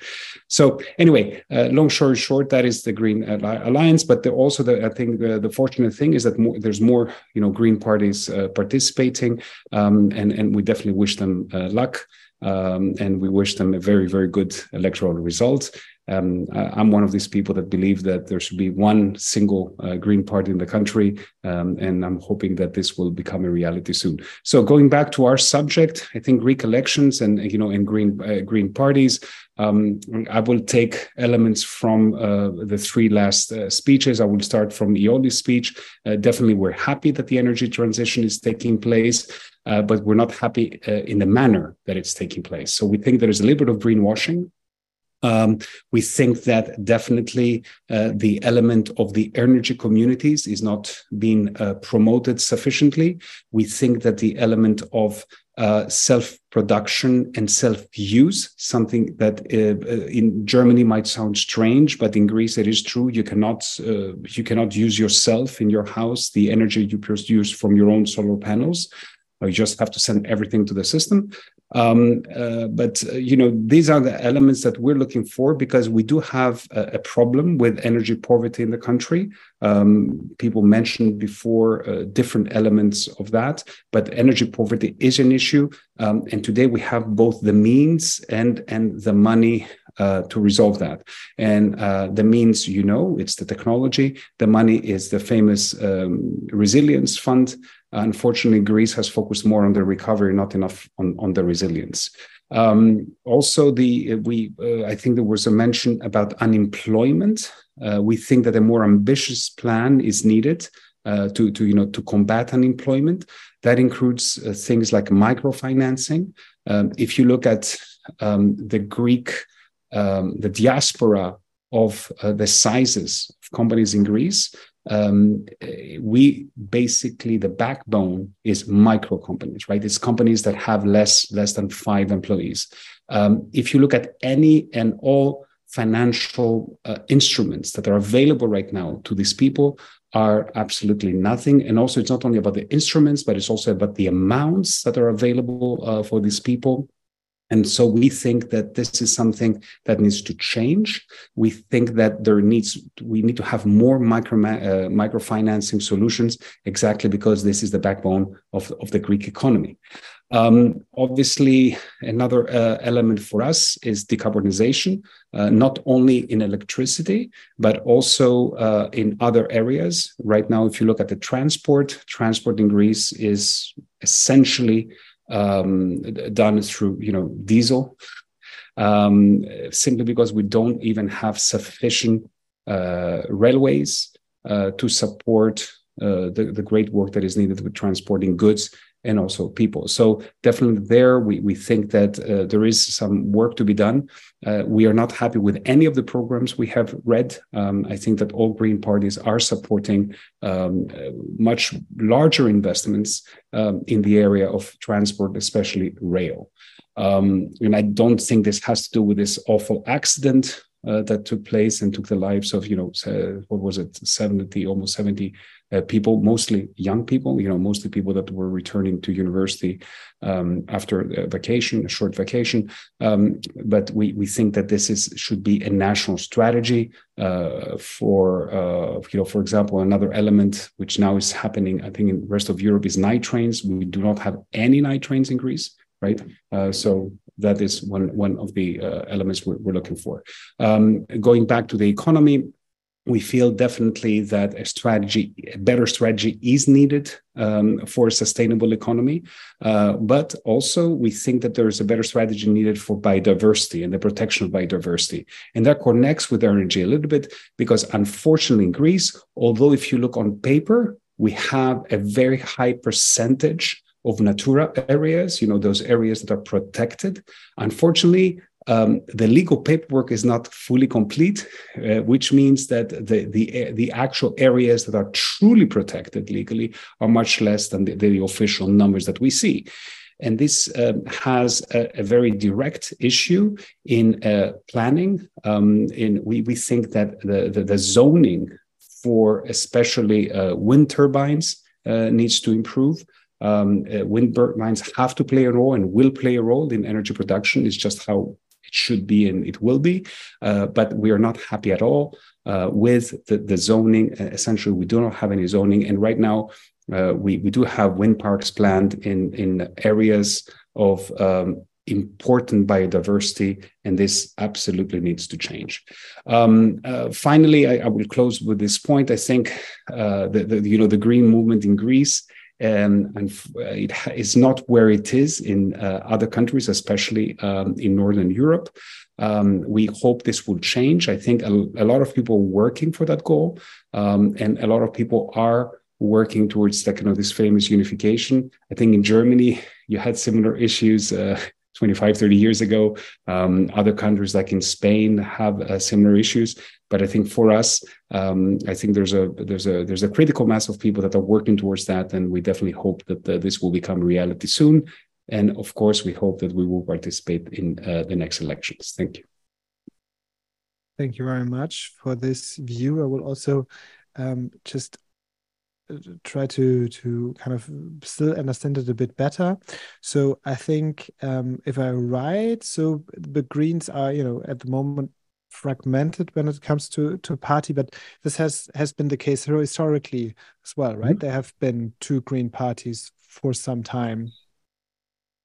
So anyway, uh, long story short, that is the Green Alliance. But the, also, the, I think the, the, fortunate thing is that more, there's more, you know, Green parties uh, participating, um, and and we definitely wish them uh, luck. Um, and we wish them a very, very good electoral result. Um, I'm one of these people that believe that there should be one single uh, Green Party in the country, um, and I'm hoping that this will become a reality soon. So, going back to our subject, I think Greek elections and you know, and Green uh, Green parties. Um, I will take elements from uh, the three last uh, speeches. I will start from Ioli's speech. Uh, definitely, we're happy that the energy transition is taking place uh, but we're not happy uh, in the manner that it's taking place. So we think there is a little bit of greenwashing. Um, we think that definitely uh, the element of the energy communities is not being uh, promoted sufficiently. We think that the element of uh, self-production and self-use, something that uh, uh, in Germany might sound strange, but in Greece it is true. You cannot uh, you cannot use yourself in your house the energy you produce from your own solar panels. You just have to send everything to the system. Um, uh, but uh, you know, these are the elements that we're looking for because we do have a, a problem with energy poverty in the country. Um, people mentioned before uh, different elements of that, but energy poverty is an issue, um, and today we have both the means and and the money uh, to resolve that. And uh, the means, you know, it's the technology. The money is the famous um, resilience fund. Unfortunately, Greece has focused more on the recovery, not enough on, on the resilience. Um, also, the we uh, I think there was a mention about unemployment. Uh, we think that a more ambitious plan is needed uh, to to you know to combat unemployment. That includes uh, things like microfinancing. Um, if you look at um, the Greek um, the diaspora of uh, the sizes of companies in Greece, um, we basically the backbone is micro companies, right? It's companies that have less less than five employees. Um, if you look at any and all financial uh, instruments that are available right now to these people are absolutely nothing and also it's not only about the instruments but it's also about the amounts that are available uh, for these people and so we think that this is something that needs to change. We think that there needs we need to have more micro uh, microfinancing solutions exactly because this is the backbone of, of the Greek economy. Um, obviously, another uh, element for us is decarbonization, uh, not only in electricity, but also uh, in other areas. Right now, if you look at the transport, transport in Greece is essentially um, done through you know diesel, um, simply because we don't even have sufficient uh, railways uh, to support uh, the, the great work that is needed with transporting goods and also people. So definitely there, we, we think that uh, there is some work to be done. Uh, we are not happy with any of the programs we have read. Um, I think that all green parties are supporting um, much larger investments um, in the area of transport, especially rail. Um, and I don't think this has to do with this awful accident uh, that took place and took the lives of, you know, what was it, 70, almost 70 uh, people, mostly young people, you know, mostly people that were returning to university um, after a vacation, a short vacation. Um, but we, we think that this is should be a national strategy uh, for, uh, you know, for example, another element which now is happening, I think in the rest of Europe is night trains. We do not have any night trains in Greece right? Uh, so that is one one of the uh, elements we're, we're, looking for. Um, going back to the economy, we feel definitely that a strategy, a better strategy is needed um, for a sustainable economy. Uh, but also, we think that there is a better strategy needed for biodiversity and the protection of biodiversity. And that connects with energy a little bit because, unfortunately, in Greece, although if you look on paper, we have a very high percentage of Natura areas, you know, those areas that are protected. Unfortunately, um, the legal paperwork is not fully complete, uh, which means that the, the, the actual areas that are truly protected legally are much less than the, the official numbers that we see. And this um, has a, a, very direct issue in uh, planning. Um, in we, we think that the, the, the zoning for especially uh, wind turbines uh, needs to improve. Um, uh, wind turbines have to play a role and will play a role in energy production. It's just how it should be and it will be. Uh, but we are not happy at all uh, with the, the zoning. Essentially, we do not have any zoning. And right now, uh, we, we do have wind parks planned in, in areas of um, important biodiversity, and this absolutely needs to change. Um, uh, finally, I, I, will close with this point. I think uh, the, the, you know the green movement in Greece um, and it is not where it is in uh, other countries, especially um, in Northern Europe. Um, we hope this will change. I think a, a, lot of people are working for that goal, um, and a lot of people are working towards kind of this famous unification. I think in Germany you had similar issues. Uh, 25, 30 years ago. Um, other countries like in Spain have uh, similar issues. But I think for us, um, I think there's a there's a there's a critical mass of people that are working towards that, and we definitely hope that uh, this will become reality soon. And of course, we hope that we will participate in uh, the next elections. Thank you. Thank you very much for this view. I will also um, just try to to kind of still understand it a bit better. So I think um, if I write, so the Greens are you know at the moment fragmented when it comes to to party, but this has has been the case historically as well, right? Mm -hmm. There have been two Green parties for some time.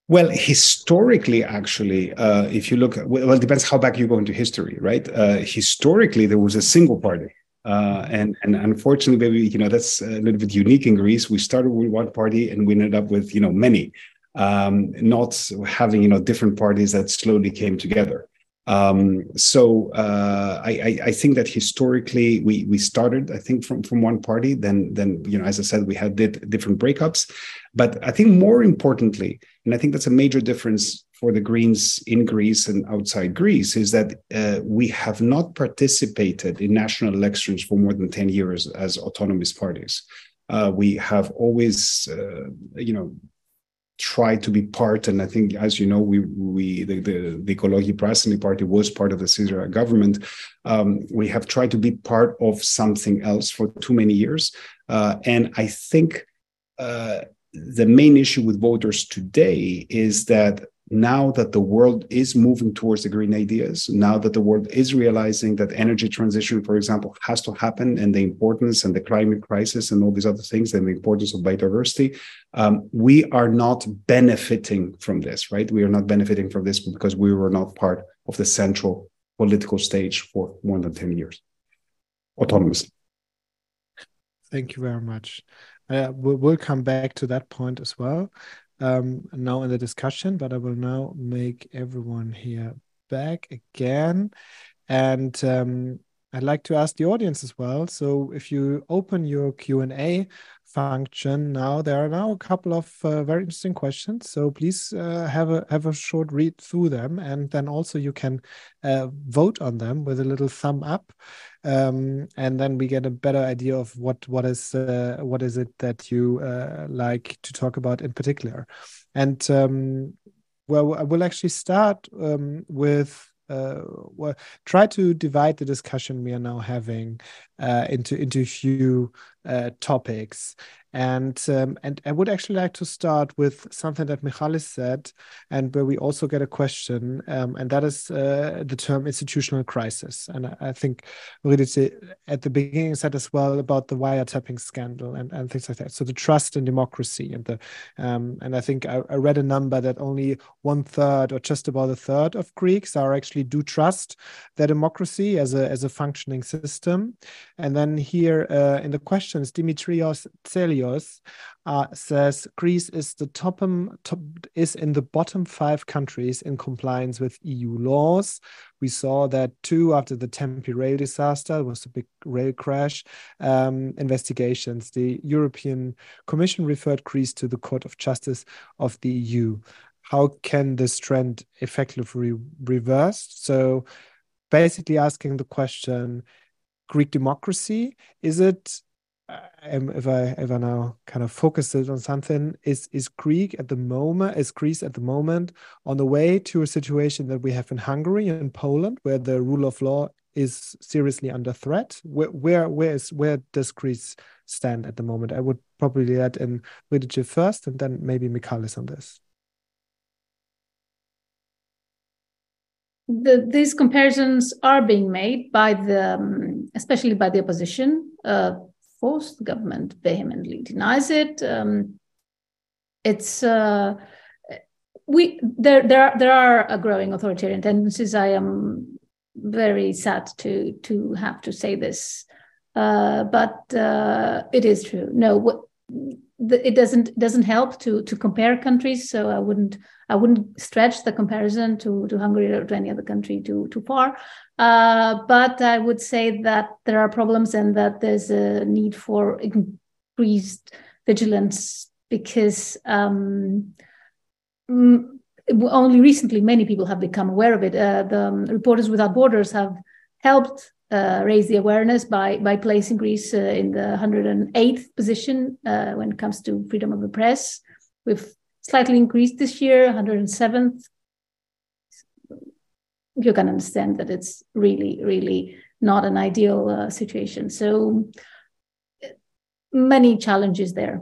Well, historically, actually, uh, if you look, well, it depends how back you go into history, right? Uh, historically, there was a single party. Uh, and and unfortunately, maybe you know that's a little bit unique in Greece. We started with one party and we ended up with you know many, um, not having you know different parties that slowly came together. Um, so uh, I, I, think that historically we we started I think from from one party. Then then you know as I said we had did different breakups, but I think more importantly, and I think that's a major difference for the Greens in Greece and outside Greece is that uh, we have not participated in national elections for more than 10 years as autonomous parties. Uh, we have always, uh, you know, tried to be part, and I think, as you know, we we the the, the Prasini party was part of the Syriza government. Um, we have tried to be part of something else for too many years, uh, and I think uh, the main issue with voters today is that now that the world is moving towards the green ideas, now that the world is realizing that energy transition, for example, has to happen and the importance and the climate crisis and all these other things and the importance of biodiversity, um, we are not benefiting from this, right? We are not benefiting from this because we were not part of the central political stage for more than 10 years autonomously. Thank you very much. Uh, we'll, we'll come back to that point as well um, now in the discussion, but I will now make everyone here back again. And um, I'd like to ask the audience as well. So if you open your Q&A function now, there are now a couple of uh, very interesting questions. So please uh, have a have a short read through them, and then also you can uh, vote on them with a little thumb up um, and then we get a better idea of what what is uh, what is it that you uh, like to talk about in particular. And um, well, I will actually start um, with uh, well, try to divide the discussion we are now having uh, into into a few uh, topics, and um, and I would actually like to start with something that Michalis said, and where we also get a question, um, and that is uh, the term institutional crisis. And I, I think Eurydice at the beginning said as well about the wiretapping scandal and, and things like that. So the trust in democracy and the um, and I think I, I read a number that only one third or just about a third of Greeks are actually do trust their democracy as a as a functioning system. And then here uh, in the questions, Dimitrios Tselios uh, says Greece is the top, top is in the bottom five countries in compliance with EU laws. We saw that too after the Tempe rail disaster was a big rail crash. Um, investigations. The European Commission referred Greece to the Court of Justice of the EU. How can this trend effectively reversed? So, basically, asking the question: Greek democracy is it um, if I if I now kind of focus it on something, is is Greek at the moment is Greece at the moment on the way to a situation that we have in Hungary and Poland, where the rule of law is seriously under threat? Where where where is where does Greece stand at the moment? I would probably add in Eurydice first, and then maybe Michalis on this. The, these comparisons are being made by the, um, especially by the opposition. Uh, course, the government vehemently denies it. Um, it's uh, we there there are, there are growing authoritarian tendencies. I am very sad to to have to say this, uh, but uh, it is true. No, what, the, it doesn't doesn't help to to compare countries. So I wouldn't I wouldn't stretch the comparison to to Hungary or to any other country too too far. Uh, but I would say that there are problems and that there's a need for increased vigilance because um, only recently many people have become aware of it. Uh, the um, Reporters Without Borders have helped uh, raise the awareness by by placing Greece uh, in the 108th position uh, when it comes to freedom of the press. We've slightly increased this year, 107th you can understand that it's really, really not an ideal uh, situation. So many challenges there.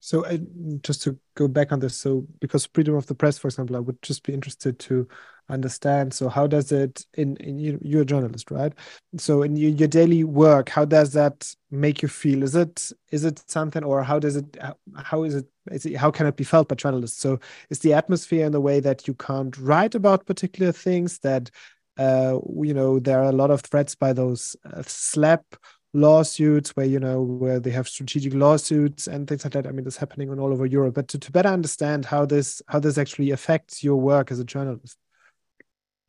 So, uh, just to go back on this, so because freedom of the press, for example, I would just be interested to understand. So, how does it in, in you, you're a journalist, right? So, in your, your daily work, how does that make you feel? Is it is it something, or how does it how is it, is it how can it be felt by journalists? So, is the atmosphere in the way that you can't write about particular things that uh, you know there are a lot of threats by those uh, SLAPP lawsuits where you know where they have strategic lawsuits and things like that i mean it's happening on all over europe but to, to better understand how this how this actually affects your work as a journalist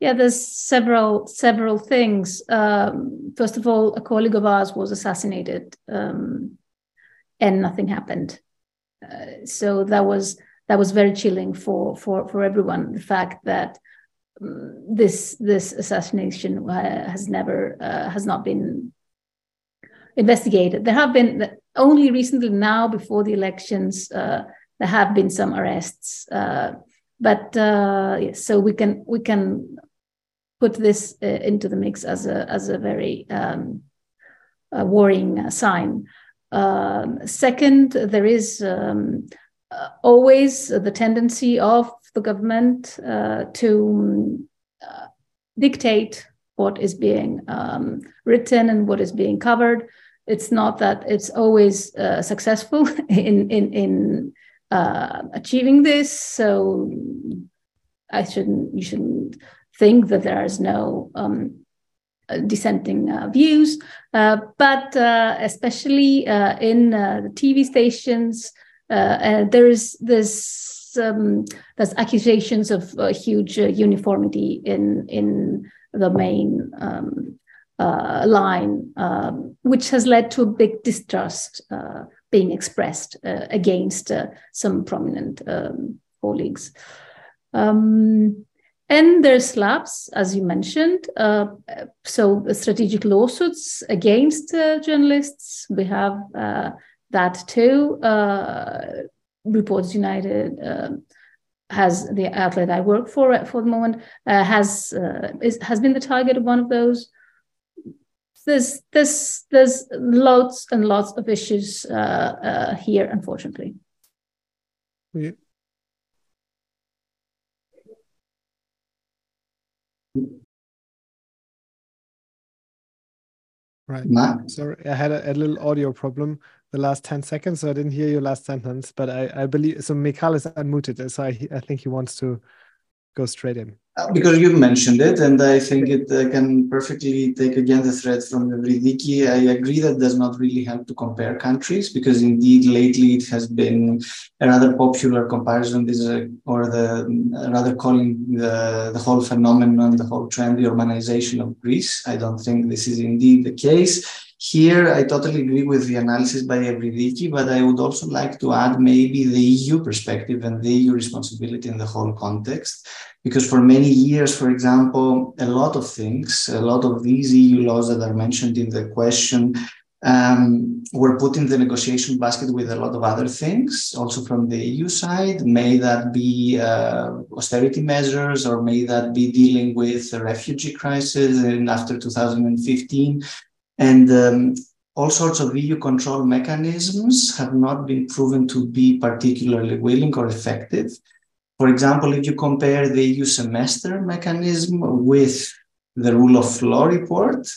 yeah there's several several things um, first of all a colleague of ours was assassinated um, and nothing happened uh, so that was that was very chilling for for for everyone the fact that um, this this assassination uh, has never uh, has not been investigated. There have been only recently now before the elections uh, there have been some arrests, uh, but uh, so we can we can put this uh, into the mix as a as a very um, a worrying sign. Um, second, there is um, uh, always the tendency of the government uh, to dictate what is being um, written and what is being covered it's not that it's always uh, successful in in in uh, achieving this. So I shouldn't you shouldn't think that there is no um, uh, dissenting uh, views, uh, but uh, especially in the TV stations, there is this um, there's accusations of huge uniformity in in the main um, uh, line, um, which has led to a big distrust uh, being expressed uh, against uh, some prominent um, colleagues. Um, and there's SLAPPs, as you mentioned. Uh, so strategic lawsuits against uh, journalists. We have that too. Reporters United has the outlet I work for for the moment has is, has been the target of one of those there's there's there's lots and lots of issues uh, uh, here, unfortunately. Right. Sorry, I had a, a, little audio problem the last 10 seconds, so I didn't hear your last sentence, but I, I believe so. Michalis is unmuted, so I, I think he wants to go straight in. Uh, because you mentioned it, and I think it uh, can perfectly take again the thread from Evridiki. I agree that does not really help to compare countries because indeed lately it has been a rather popular comparison, this uh, or the rather calling the, the whole phenomenon, the whole trend, the Orbanization of Greece. I don't think this is indeed the case. Here, I totally agree with the analysis by Evridiki, but I would also like to add maybe the EU perspective and the EU responsibility in the whole context. Because for many years, for example, a lot of things, a lot of these EU laws that are mentioned in the question um, were put in the negotiation basket with a lot of other things, also from the EU side. May that be uh, austerity measures, or may that be dealing with the refugee crisis in after 2015 and um, all sorts of EU control mechanisms have not been proven to be particularly willing or effective. For example, if you compare the EU semester mechanism with the rule of law report,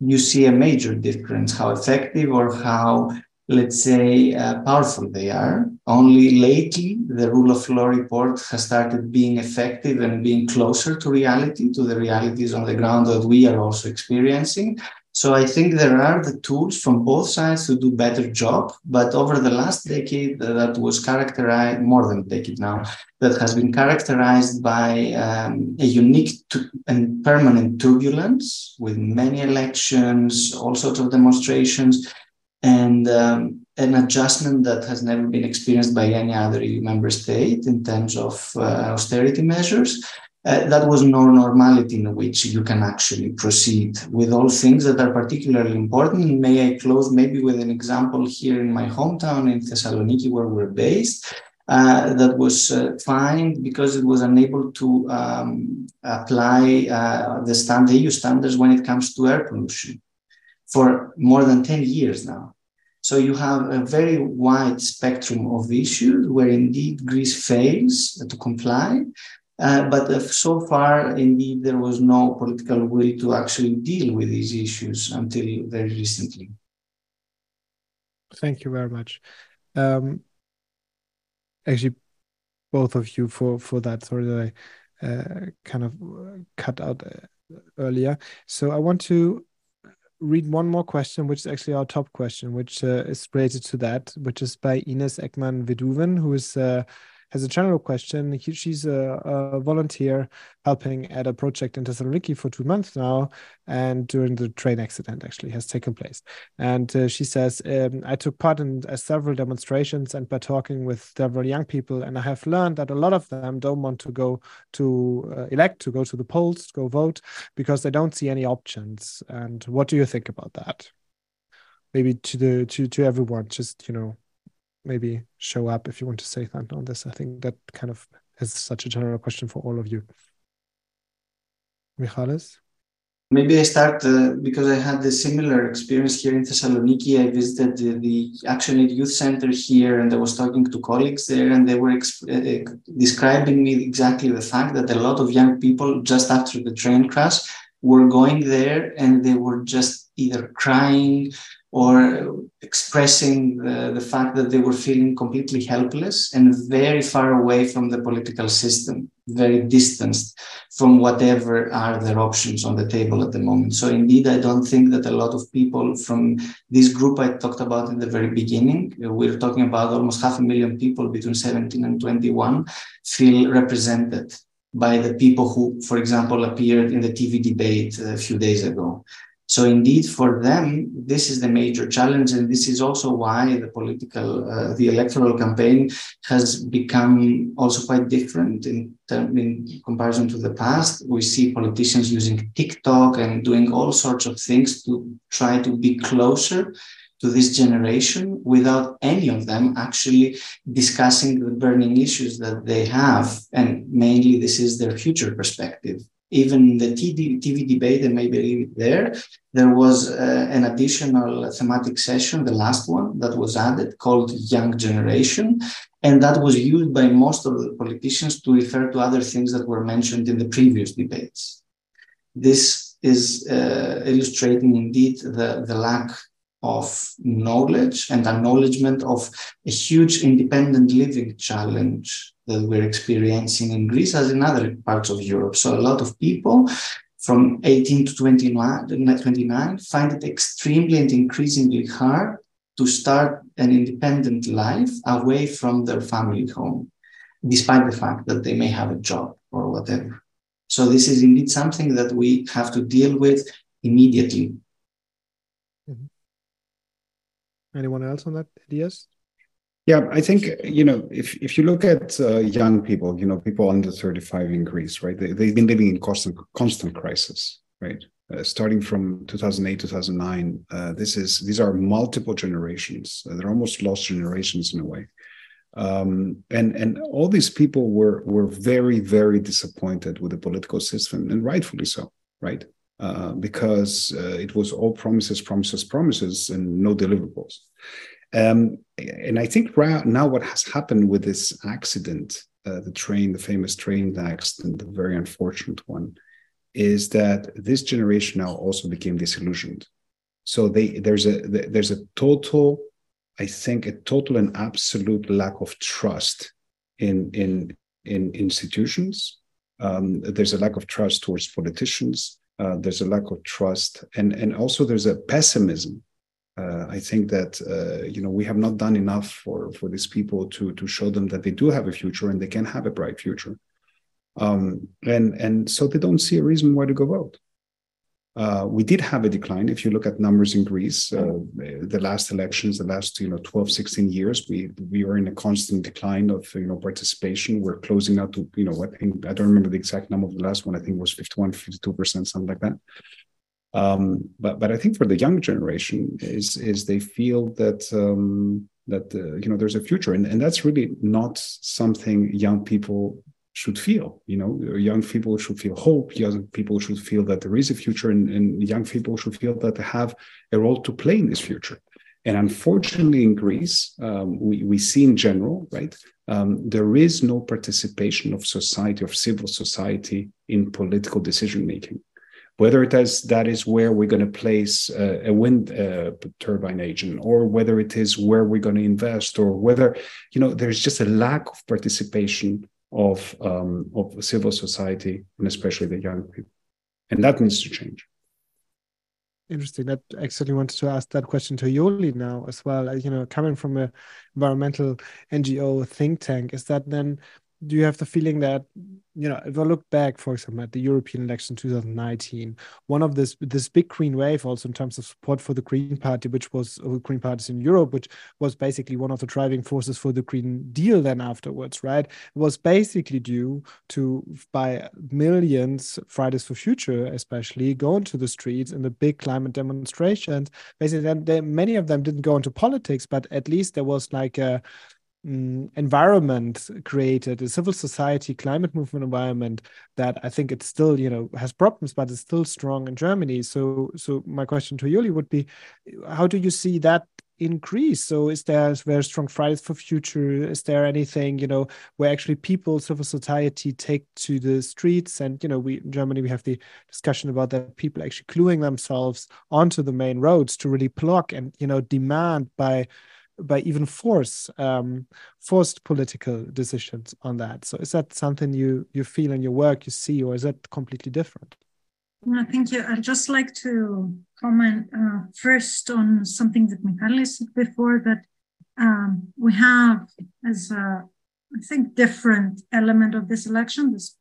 you see a major difference how effective or how, let's say, uh, powerful they are. Only lately, the rule of law report has started being effective and being closer to reality, to the realities on the ground that we are also experiencing. So I think there are the tools from both sides to do better job. But over the last decade, that was characterized more than decade now, that has been characterized by um, a unique and permanent turbulence with many elections, all sorts of demonstrations, and um, an adjustment that has never been experienced by any other EU member state in terms of uh, austerity measures uh, that was no normality in which you can actually proceed with all things that are particularly important. May I close maybe with an example here in my hometown in Thessaloniki, where we're based. Uh, that was uh, fined because it was unable to um, apply uh, the, the EU standards when it comes to air pollution for more than 10 years now. So you have a very wide spectrum of issues where indeed Greece fails to comply. Uh, but uh, so far, indeed, there was no political will to actually deal with these issues until very recently. Thank you very much. Um, actually, both of you for for that. Sorry that I uh, kind of cut out uh, earlier. So I want to read one more question, which is actually our top question, which uh, is related to that, which is by Ines Ekman Viduven, who is has a general question. He, she's a, a, volunteer helping at a project in Thessaloniki for two months now, and during the train accident actually has taken place. And uh, she says, um, I took part in uh, several demonstrations and by talking with several young people, and I have learned that a lot of them don't want to go to uh, elect, to go to the polls, to go vote, because they don't see any options. And what do you think about that? Maybe to the to to everyone, just you know, maybe show up if you want to say something on this. I think that kind of is such a general question for all of you. Michalis? Maybe I start uh, because I had a similar experience here in Thessaloniki. I visited the, the ActionAid Youth Center here and I was talking to colleagues there, and they were exp- uh, describing me exactly the fact that a lot of young people, just after the train crash, were going there and they were just either crying or expressing the, the fact that they were feeling completely helpless and very far away from the political system, very distanced from whatever are their options on the table at the moment. So, indeed, I don't think that a lot of people from this group I talked about in the very beginning, we're talking about almost half a million people between 17 and 21, feel represented by the people who, for example, appeared in the TV debate a few days ago. So indeed, for them, this is the major challenge, and this is also why the political, uh, the electoral campaign has become also quite different in, term, in comparison to the past. We see politicians using TikTok and doing all sorts of things to try to be closer to this generation without any of them actually discussing the burning issues that they have. And mainly, this is their future perspective even the TV, TV debate, and maybe leave it there, there was uh, an additional thematic session, the last one that was added called Young Generation. And that was used by most of the politicians to refer to other things that were mentioned in the previous debates. This is uh, illustrating indeed the, the lack of knowledge and acknowledgement of a huge independent living challenge that we're experiencing in Greece as in other parts of Europe. So a lot of people from 18 to 29, 29 find it extremely and increasingly hard to start an independent life away from their family home, despite the fact that they may have a job or whatever. So this is indeed something that we have to deal with immediately. Mm-hmm. Anyone else on that, Elias? Yeah, I think you know if if you look at uh, young people, you know, people under thirty five in Greece, right? They, they've been living in constant constant crisis, right? Uh, starting from 2008 2009 uh, this is these are multiple generations uh, they're almost lost generations in a way um, and and all these people were were very very disappointed with the political system and rightfully so right uh, because uh, it was all promises promises promises and no deliverables um, and I think now what has happened with this accident, uh, the train, the famous train accident, the very unfortunate one, is that this generation now also became disillusioned. So they there's a there's a total, I think, a total and absolute lack of trust in in in institutions. Um, there's a lack of trust towards politicians. Uh, there's a lack of trust, and and also there's a pessimism uh, I think that uh, you know we have not done enough for for these people to to show them that they do have a future and they can have a bright future, um, and and so they don't see a reason why to go vote. Uh, we did have a decline. If you look at numbers in Greece, uh, the last elections, the last you know 12, 16 years, we we were in a constant decline of you know participation. We're closing out to you know I think I don't remember the exact number of the last one. I think it was 51, 52 percent, something like that. Um, but but I think for the young generation is is they feel that um, that uh, you know there's a future, and, and that's really not something young people should feel. You know, young people should feel hope. Young people should feel that there is a future, and, and young people should feel that they have a role to play in this future. And unfortunately, in Greece, um, we, we see in general, right, um, there is no participation of society, of civil society in political decision making. Whether it is that is where we're going to place uh, a wind uh, turbine agent, or whether it is where we're going to invest, or whether you know there's just a lack of participation of um, of civil society and especially the young people, and that needs to change. Interesting. That actually wanted to ask that question to Ioli now as well. You know, coming from a environmental NGO think tank, is that then do you have the feeling that you know if i look back for example at the european election 2019 one of this this big green wave also in terms of support for the green party which was uh, green parties in europe which was basically one of the driving forces for the green deal then afterwards right? It was basically due to by millions fridays for future especially going to the streets in the big climate demonstrations. Basically then they, many of them didn't go into politics but at least there was like a um, environment created, a civil society climate movement environment that I think it still, you know, has problems, but it's still strong in Germany. So, so my question to Ioli would be, how do you see that increase? So, is there very strong Fridays for Future? Is there anything, you know, where actually people, civil society, take to the streets? And you know, we in Germany we have the discussion about that people actually cluing themselves onto the main roads to really block and you know demand by by even force um, forced political decisions on that. So is that something you you feel in your work, you see, or is that completely different? No, thank you. I'd just like to comment uh, first on something that Michalis said before that um, we have as a, I think, different element of this election, this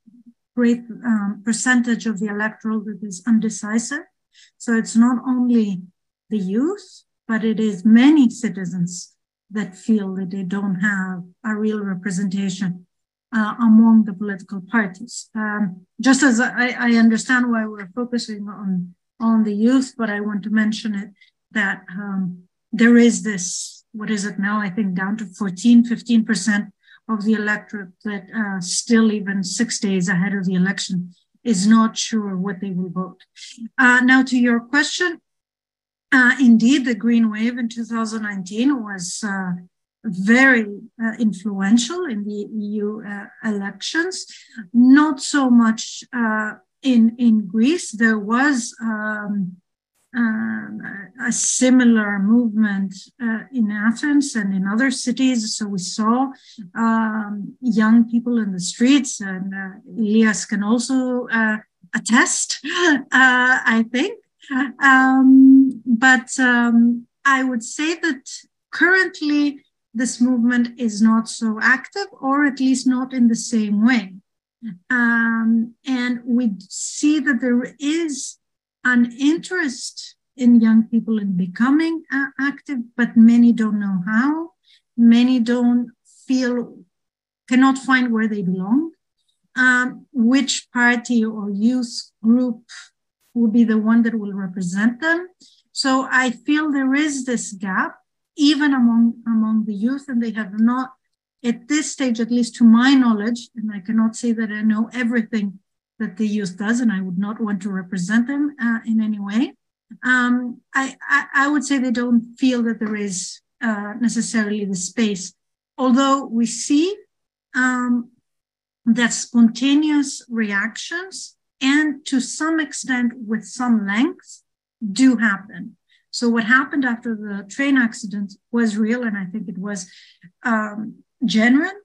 great um, percentage of the electoral that is undecisive. So it's not only the youth, but it is many citizens that feel that they don't have a real representation uh, among the political parties. Um, just as I, I, understand why we're focusing on on the youth, but I want to mention it that um, there is this what is it now? I think down to 14, 15 percent of the electorate that uh, still even six days ahead of the election is not sure what they will vote. Uh, now, to your question, uh, indeed, the Green Wave in 2019 was uh, very uh, influential in the EU uh, elections. Not so much uh, in in Greece. There was um, a similar movement in Athens and in other cities. So we saw um, young people in the streets, and Elias can also attest. I think um, but um, I would say that currently this movement is not so active, or at least not in the same way. Um, and we see that there is an interest in young people in becoming uh, active, but many don't know how. Many don't feel, cannot find where they belong, um, which party or youth group will be the one that will represent them. So I feel there is this gap even among among the youth, and they have not at this stage, at least to my knowledge, and I cannot say that I know everything that the youth does, and I would not want to represent them uh, in any way. Um, I, I, I would say they don't feel that there is uh, necessarily the space, although we see um, that spontaneous reactions and to some extent with some length do happen. So what happened after the train accident was real, and I think it was um, genuine,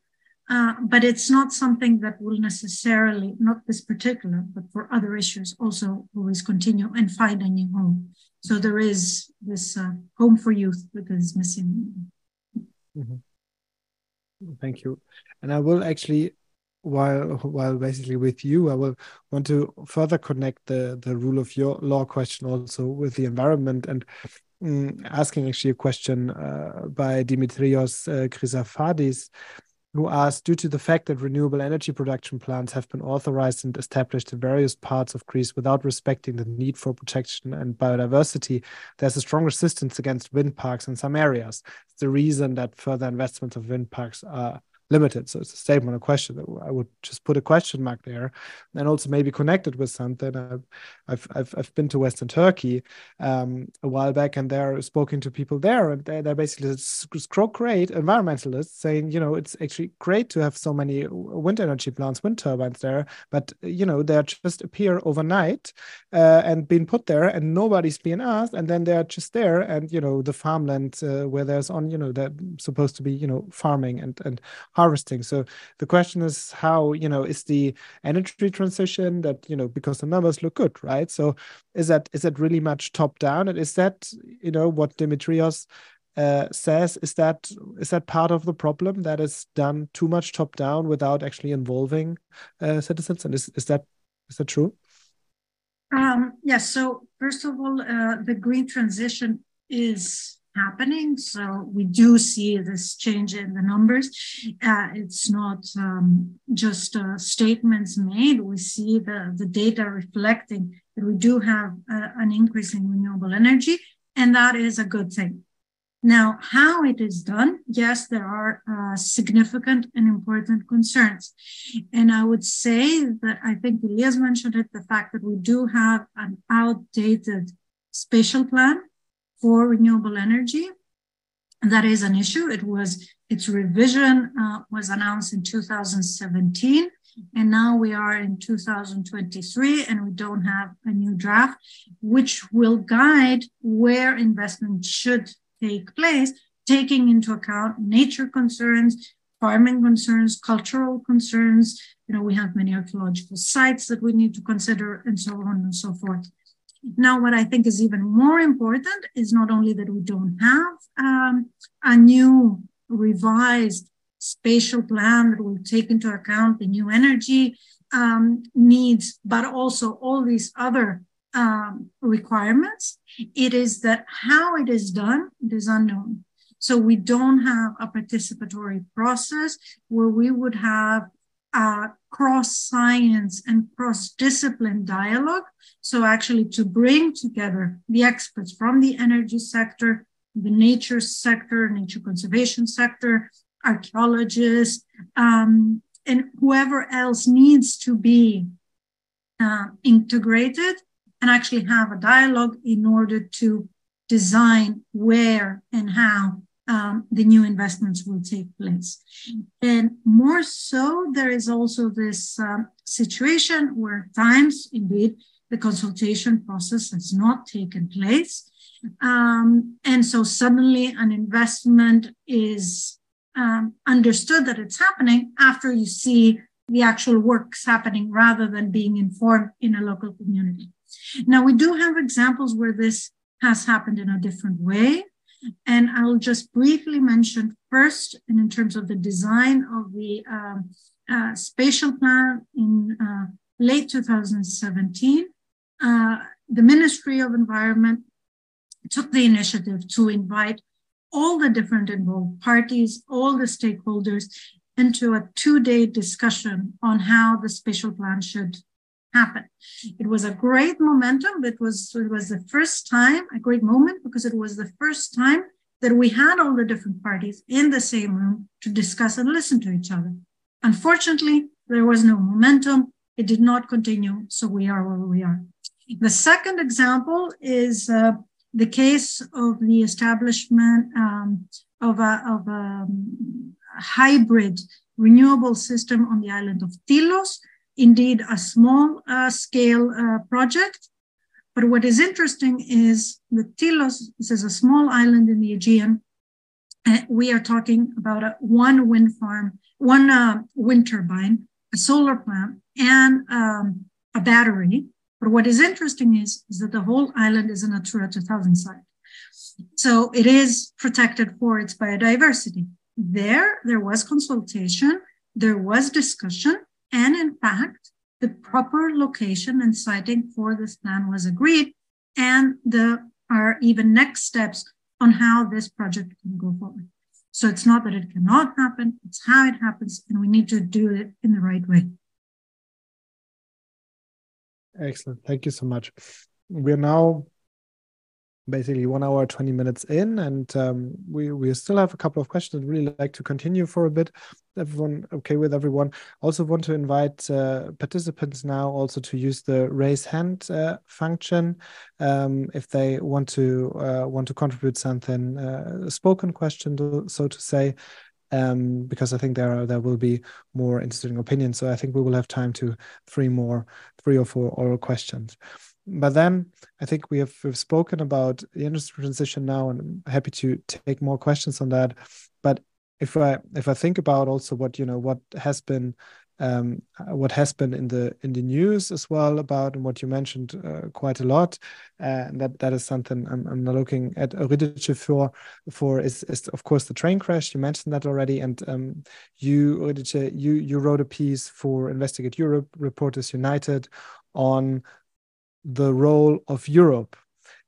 uh, but it's not something that will necessarily, not this particular, but for other issues, also always continue and find a new home. So there is this uh, home for youth that is missing. Mm-hmm. Thank you. And I will actually while while basically with you, I will want to further connect the the rule of your law question also with the environment and um, asking actually a question uh, by Dimitrios uh, who asked, due to the fact that renewable energy production plants have been authorized and established in various parts of Greece without respecting the need for protection and biodiversity, there's a strong resistance against wind parks in some areas. It's the reason that further investments of wind parks are limited. So it's a statement, a question. I would just put a question mark there, and also maybe connected with something. I've I've I've, been to Western Turkey um, a while back, and there spoken to people there, and they're, they're basically great environmentalists saying, you know, it's actually great to have so many wind energy plants, wind turbines there, but you know they just appear overnight uh, and being put there, and nobody's being asked, and then they're just there, and you know the farmland uh, where there's on, you know, they're supposed to be, you know, farming and and harvesting. So the question is how, you know, is the energy transition that, you know, because the numbers look good, right? So is that is that really much top down? And is that, you know, what Dimitrios uh, says is that is that part of the problem that is done too much top down without actually involving uh, citizens and is, is that is that true um, yes so first of all uh, the green transition is happening. So we do see this change in the numbers. Uh, it's not um, just uh, statements made. We see the, the data reflecting that we do have uh, an increase in renewable energy, and that is a good thing. Now, how it is done, yes, there are uh, significant and important concerns. And I would say that I think Elias mentioned it the fact that we do have an outdated spatial plan for renewable energy. And that is an issue. It was its revision uh, was announced in 2017, and now we are in 2023, and we don't have a new draft, which will guide where investment should take place, taking into account nature concerns, farming concerns, cultural concerns. You know, we have many archaeological sites that we need to consider, and so on and so forth. Now, what I think is even more important is not only that we don't have um, a new revised spatial plan that will take into account the new energy um, needs, but also all these other um, requirements. It is that how it is done it is unknown. So we don't have a participatory process where we would have uh, cross science and cross discipline dialogue. So, actually, to bring together the experts from the energy sector, the nature sector, nature conservation sector, archaeologists, um, and whoever else needs to be uh, integrated and actually have a dialogue in order to design where and how um, the new investments will take place. And more so, there is also this um, situation where times, indeed, the consultation process has not taken place. Um, and so suddenly an investment is um, understood that it's happening after you see the actual works happening rather than being informed in a local community. Now, we do have examples where this has happened in a different way. And I'll just briefly mention first, and in terms of the design of the um, uh, spatial plan in uh, late 2017, uh, the Ministry of Environment took the initiative to invite all the different involved parties, all the stakeholders, into a two day discussion on how the spatial plan should happen. It was a great momentum. It was, it was the first time, a great moment, because it was the first time that we had all the different parties in the same room to discuss and listen to each other. Unfortunately, there was no momentum. It did not continue. So we are where we are. The second example is uh, the case of the establishment um, of a, of a um, hybrid renewable system on the island of Tilos, indeed a small uh, scale uh, project. But what is interesting is that Tilos This is a small island in the Aegean. And we are talking about a one wind farm, one uh, wind turbine, a solar plant, and um, a battery. But what is interesting is, is that the whole island is a Natura 2000 site. So it is protected for its biodiversity. There, there was consultation, there was discussion, and in fact, the proper location and siting for this plan was agreed, and there are even next steps on how this project can go forward. So it's not that it cannot happen, it's how it happens, and we need to do it in the right way. Excellent. Thank you so much. We're now basically one hour 20 minutes in and um, we we still have a couple of questions. I'd really like to continue for a bit. Everyone okay with everyone? Also want to invite uh, participants now also to use the raise hand uh, function. Um, if they want to uh, want to contribute something uh, a spoken question to, so to say um, because I think there are there will be more interesting opinions. So I think we will have time to three more, three or four oral questions but then I think we have we've spoken about the industry transition now, and I'm happy to take more questions on that. But if I if I think about also what you know what has been um, what has been in the in the news as well about and what you mentioned uh, quite a lot, uh, and that that is something I'm, I'm looking at Eurydice for for is is of course the train crash. You mentioned that already, and um, you Eurydice, you you wrote a piece for Investigate Europe, Reporters United, on the role of Europe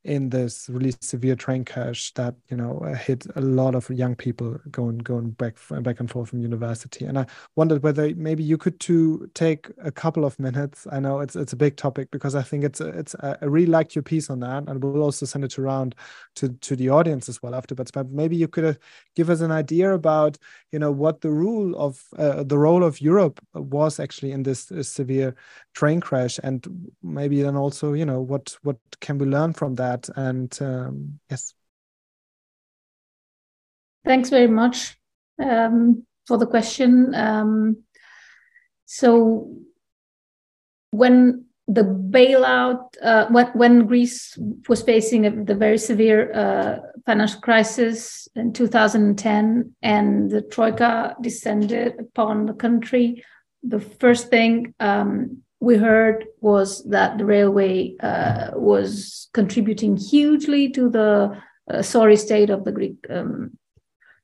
in this really severe train crash that you know uh, hit a lot of young people going going back back and forth from university. And i wondered whether maybe you could to take a couple of minutes. I know it's it's a big topic because i think it's a, it's a, i really liked your piece on that and we'll also send it around to to the audience as well afterwards. But maybe you could uh, give us an idea about you know what the rule of uh, the role of europe was actually in this uh, severe train crash and maybe then also you know what what can we learn from that that. And um, yes. Thanks very much um, for the question. Um, so, when the bailout, uh, when, when Greece was facing a, the very severe uh, financial crisis in 2010 and the Troika descended upon the country, the first thing um, we heard was that the railway uh, was contributing hugely to the uh, sorry state of the Greek um,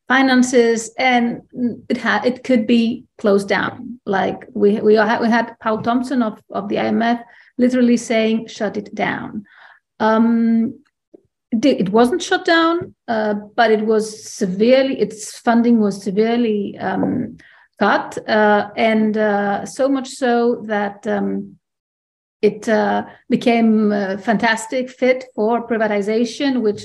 finances, and it had it could be closed down. Like we we had, we had Poul Thomsen of of the IMF literally saying, "Shut it down." Um, it wasn't shut down, uh, but it was severely. Its funding was severely um, cut, uh, and uh, so much so that um, it uh, became a fantastic fit for privatization, which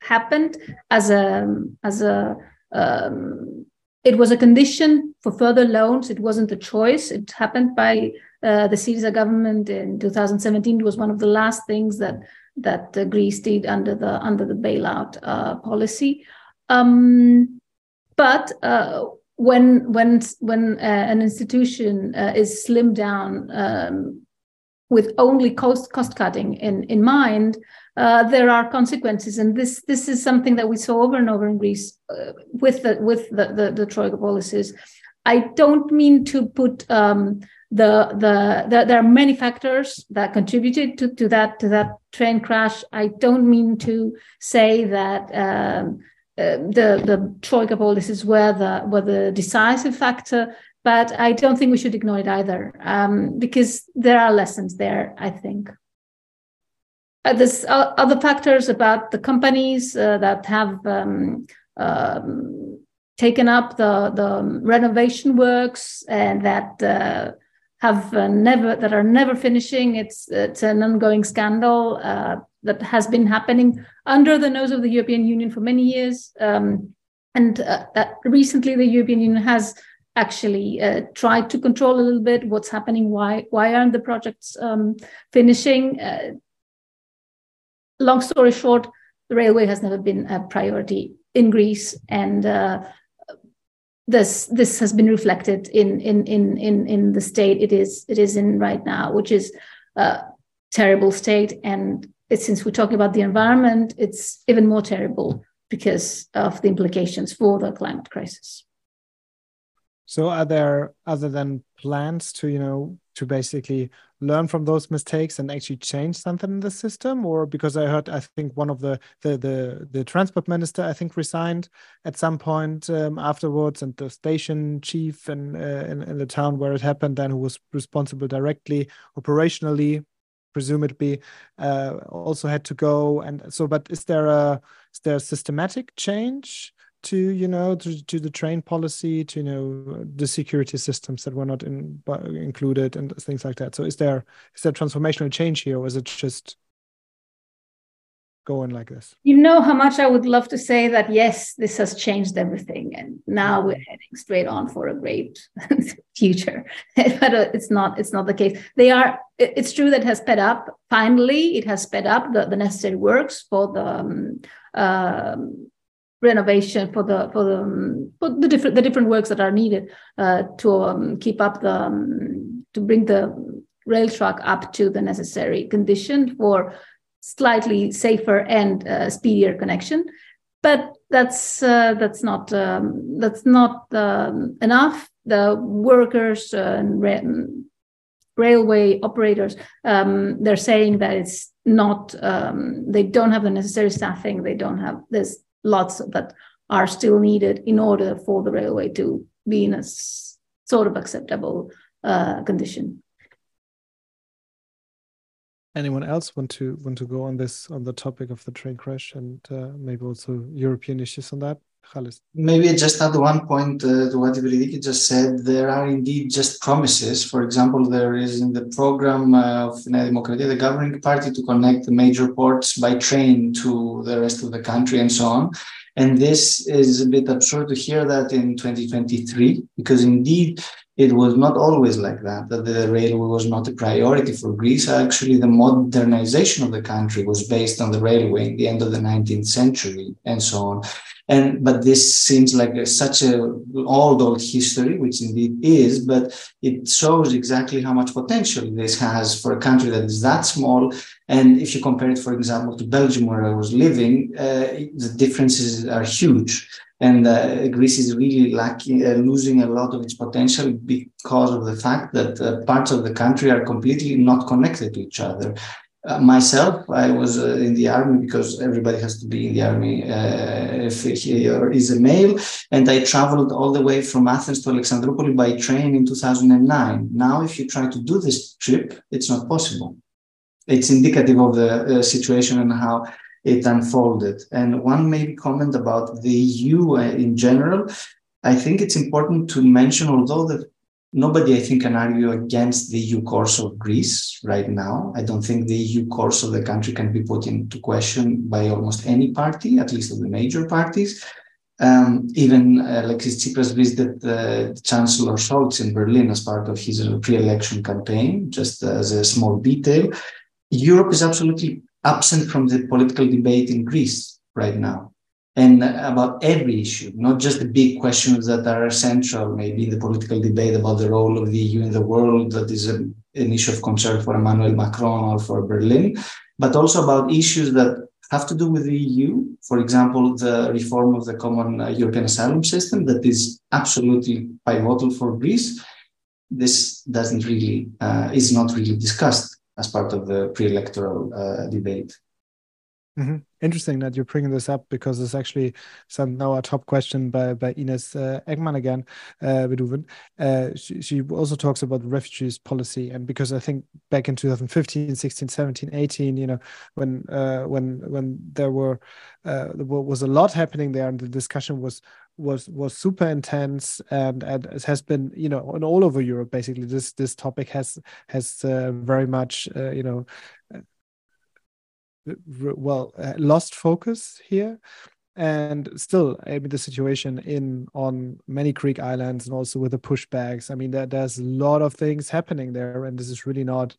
happened as a as a um, it was a condition for further loans. It wasn't a choice. It happened by uh, the Syriza government in 2017. It was one of the last things that that uh, Greece did under the under the bailout uh, policy. Um, but when when when uh, an institution uh, is slimmed down um, with only cost cost cutting in in mind, uh, there are consequences, and this this is something that we saw over and over in Greece uh, with the with the, the, the troika policies. I don't mean to put um, the, the, the there are many factors that contributed to, to that to that train crash. I don't mean to say that. Um, uh, the the troika policies were the were the decisive factor, but I don't think we should ignore it either um, because there are lessons there. I think. Uh, there's other factors about the companies uh, that have um, um, taken up the the renovation works and that uh, have uh, never that are never finishing. It's it's an ongoing scandal uh, that has been happening under the nose of the European Union for many years. Um, and uh, recently, the European Union has actually uh, tried to control a little bit what's happening. Why why aren't the projects um, finishing? Uh, long story short, the railway has never been a priority in Greece, and uh, this this has been reflected in in in in in the state it is it is in right now, which is a terrible state. And since we're talking about the environment, it's even more terrible because of the implications for the climate crisis. So, are there other than plans to you know to basically learn from those mistakes and actually change something in the system? Or because i heard i think one of the the the, the transport minister i think resigned at some point um, afterwards and the station chief in, uh, in, in the town where it happened then who was responsible directly operationally presumably uh, also had to go. And so but is there a is there a systematic change to you know to, to the train policy to you know the security systems that were not in, included and things like that so is there is there transformational change here or is it just going like this? You know how much I would love to say that yes, this has changed everything, and now we're heading straight on for a great future. but uh, it's not. It's not the case. They are. It's true that it has sped up. Finally, it has sped up the, the necessary works for the um, um, renovation for the for the um, for the different the different works that are needed uh, to um, keep up the um, to bring the rail track up to the necessary condition for slightly safer and uh, speedier connection. But that's uh, that's not um, that's not um, enough. The workers and railway operators um, they're saying that it's not they don't have the necessary staffing. They don't have there's lots that are still needed in order for the railway to be in a sort of acceptable uh, condition anyone else want to want to go on this on the topic of the train crash and uh, maybe also European issues on that? Khalis. Maybe just add one point uh, to what Evridiki just said. There are indeed just promises. For example, there is in the program of Nea the governing party, to connect the major ports by train to the rest of the country and so on. And this is a bit absurd to hear that in 2023, because indeed it was not always like that, that the railway was not a priority for Greece. Actually, the modernization of the country was based on the railway in the end of the 19th century and so on. And but this seems like a, such a old, old history, which indeed is, but it shows exactly how much potential this has for a country that is that small. And if you compare it, for example, to Belgium, where I was living, uh, the differences are huge and uh, Greece is really lacking, uh, losing a lot of its potential because of the fact that uh, parts of the country are completely not connected to each other. Uh, myself, I was uh, in the army because everybody has to be in the army uh, if he is a male, and I traveled all the way from Athens to Alexandroupoli by train in 2009. Now, if you try to do this trip, it's not possible. It's indicative of the situation and how it unfolded. And one maybe comment about the EU uh, in general. I think it's important to mention, although that nobody, I think, can argue against the EU course of Greece right now. I don't think the EU course of the country can be put into question by almost any party, at least of the major parties. Um, even Alexis Tsipras visited uh, Chancellor Scholz in Berlin as part of his pre-election campaign, just as a small detail. Europe is absolutely absent from the political debate in Greece right now. And about every issue, not just the big questions that are central, maybe in the political debate about the role of the EU in the world, that is a, an issue of concern for Emmanuel Macron or for Berlin, but also about issues that have to do with the EU. For example, the reform of the common European asylum system that is absolutely pivotal for Greece. This doesn't really uh, is not really discussed as part of the pre-electoral uh, debate. Mm-hmm. Interesting that you're bringing this up because it's actually some now a top question by by Ines uh, Eggman again, uh, uh, she, she also talks about refugees policy and because I think back in 2015, 16, 17, 18, you know, when uh, when when there were uh, there was a lot happening there and the discussion was was was super intense and and it has been you know on all over Europe basically this this topic has has uh, very much uh, you know well uh, lost focus here and still i mean the situation in on many greek islands and also with the pushbacks i mean there, there's a lot of things happening there and this is really not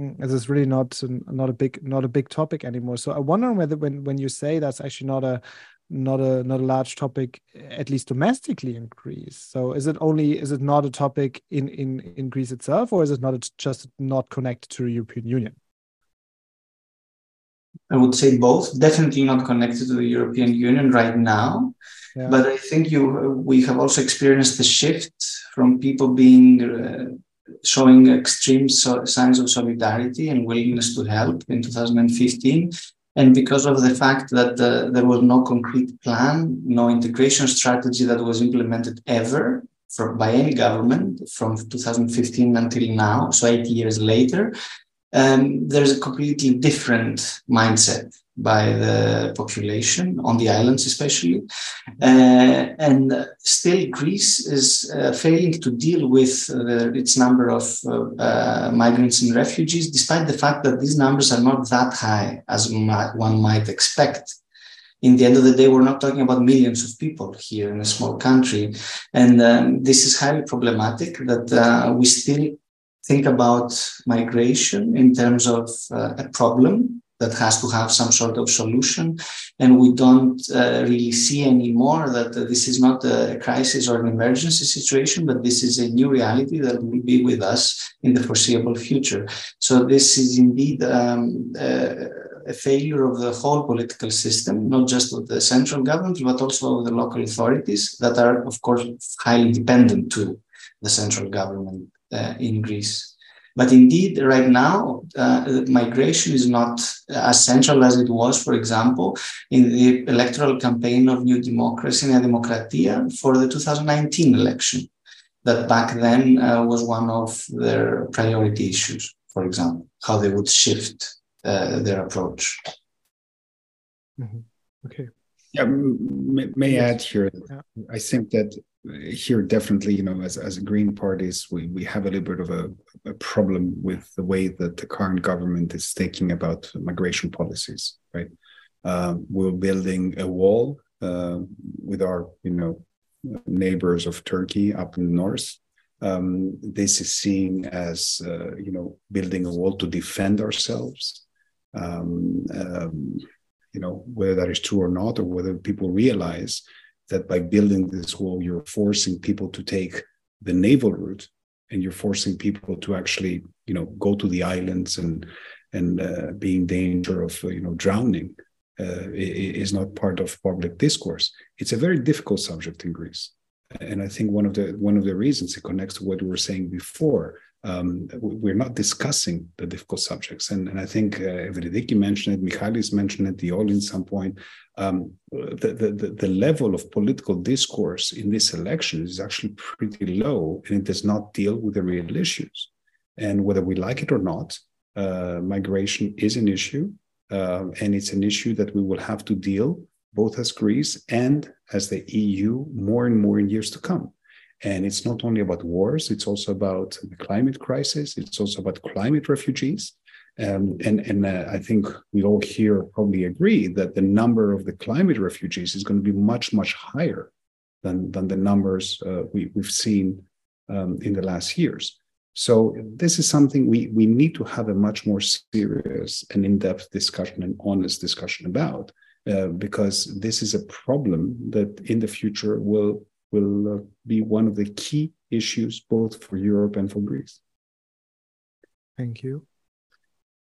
mm, this is really not not a big not a big topic anymore so i wonder whether when when you say that's actually not a not a not a large topic at least domestically in Greece. So is it only is it not a topic in in in Greece itself, or is it not just not connected to the European Union? I would say both. Definitely not connected to the European Union right now, yeah. but I think you we have also experienced the shift from people being. Uh, showing extreme so signs of solidarity and willingness to help in 2015 and because of the fact that uh, there was no concrete plan, no integration strategy that was implemented ever from, by any government from 2015 until now, so eight years later, um, there's a completely different mindset by the population on the islands, especially. Uh, and still, Greece is uh, failing to deal with uh, its number of uh, uh, migrants and refugees, despite the fact that these numbers are not that high as one might expect in the end of the day, we're not talking about millions of people here in a small country. And um, this is highly problematic that uh, we still think about migration in terms of uh, a problem that has to have some sort of solution. And we don't uh, really see anymore that uh, this is not a crisis or an emergency situation, but this is a new reality that will be with us in the foreseeable future. So this is indeed um, uh, a failure of the whole political system, not just of the central government, but also of the local authorities that are, of course, highly dependent to the central government in Greece. But indeed, right now, uh, migration is not as central as it was, for example, in the electoral campaign of New Democracy, Nea Demokratia, for the 2019 election. That back then uh, was one of their priority issues, for example, how they would shift uh, their approach. Mm-hmm. Okay. Yeah, may, may I add here? Yeah. I think that here definitely you know as, as green parties we, we have a little bit of a, a problem with the way that the current government is thinking about migration policies right? Um, we're building a wall uh, with our you know neighbors of turkey up in the north. Um, this is seen as uh, you know building a wall to defend ourselves. Um, um you know whether that is true or not or whether people realize that by building this wall, you're forcing people to take the naval route and you're forcing people to actually, you know, go to the islands and and uh, be in danger of, you know, drowning uh, is not part of public discourse. It's a very difficult subject in Greece, and I think one of the one of the reasons it connects to what we were saying before um, we're not discussing the difficult subjects. And, and I think uh, Evridiki mentioned it, Michalis mentioned it, Dioli at some point. Um, the, the, the level of political discourse in this election is actually pretty low, and it does not deal with the real issues. And whether we like it or not, uh, migration is an issue, uh, and it's an issue that we will have to deal both as Greece and as the EU more and more in years to come. And it's not only about wars, it's also about the climate crisis, it's also about climate refugees. Um, and and uh, I think we all here probably agree that the number of the climate refugees is going to be much, much higher than, than the numbers uh, we, we've seen um, in the last years. So this is something we, we need to have a much more serious and in-depth discussion and honest discussion about, uh, because this is a problem that in the future will will uh, be one of the key issues both for Europe and for Greece. Thank you.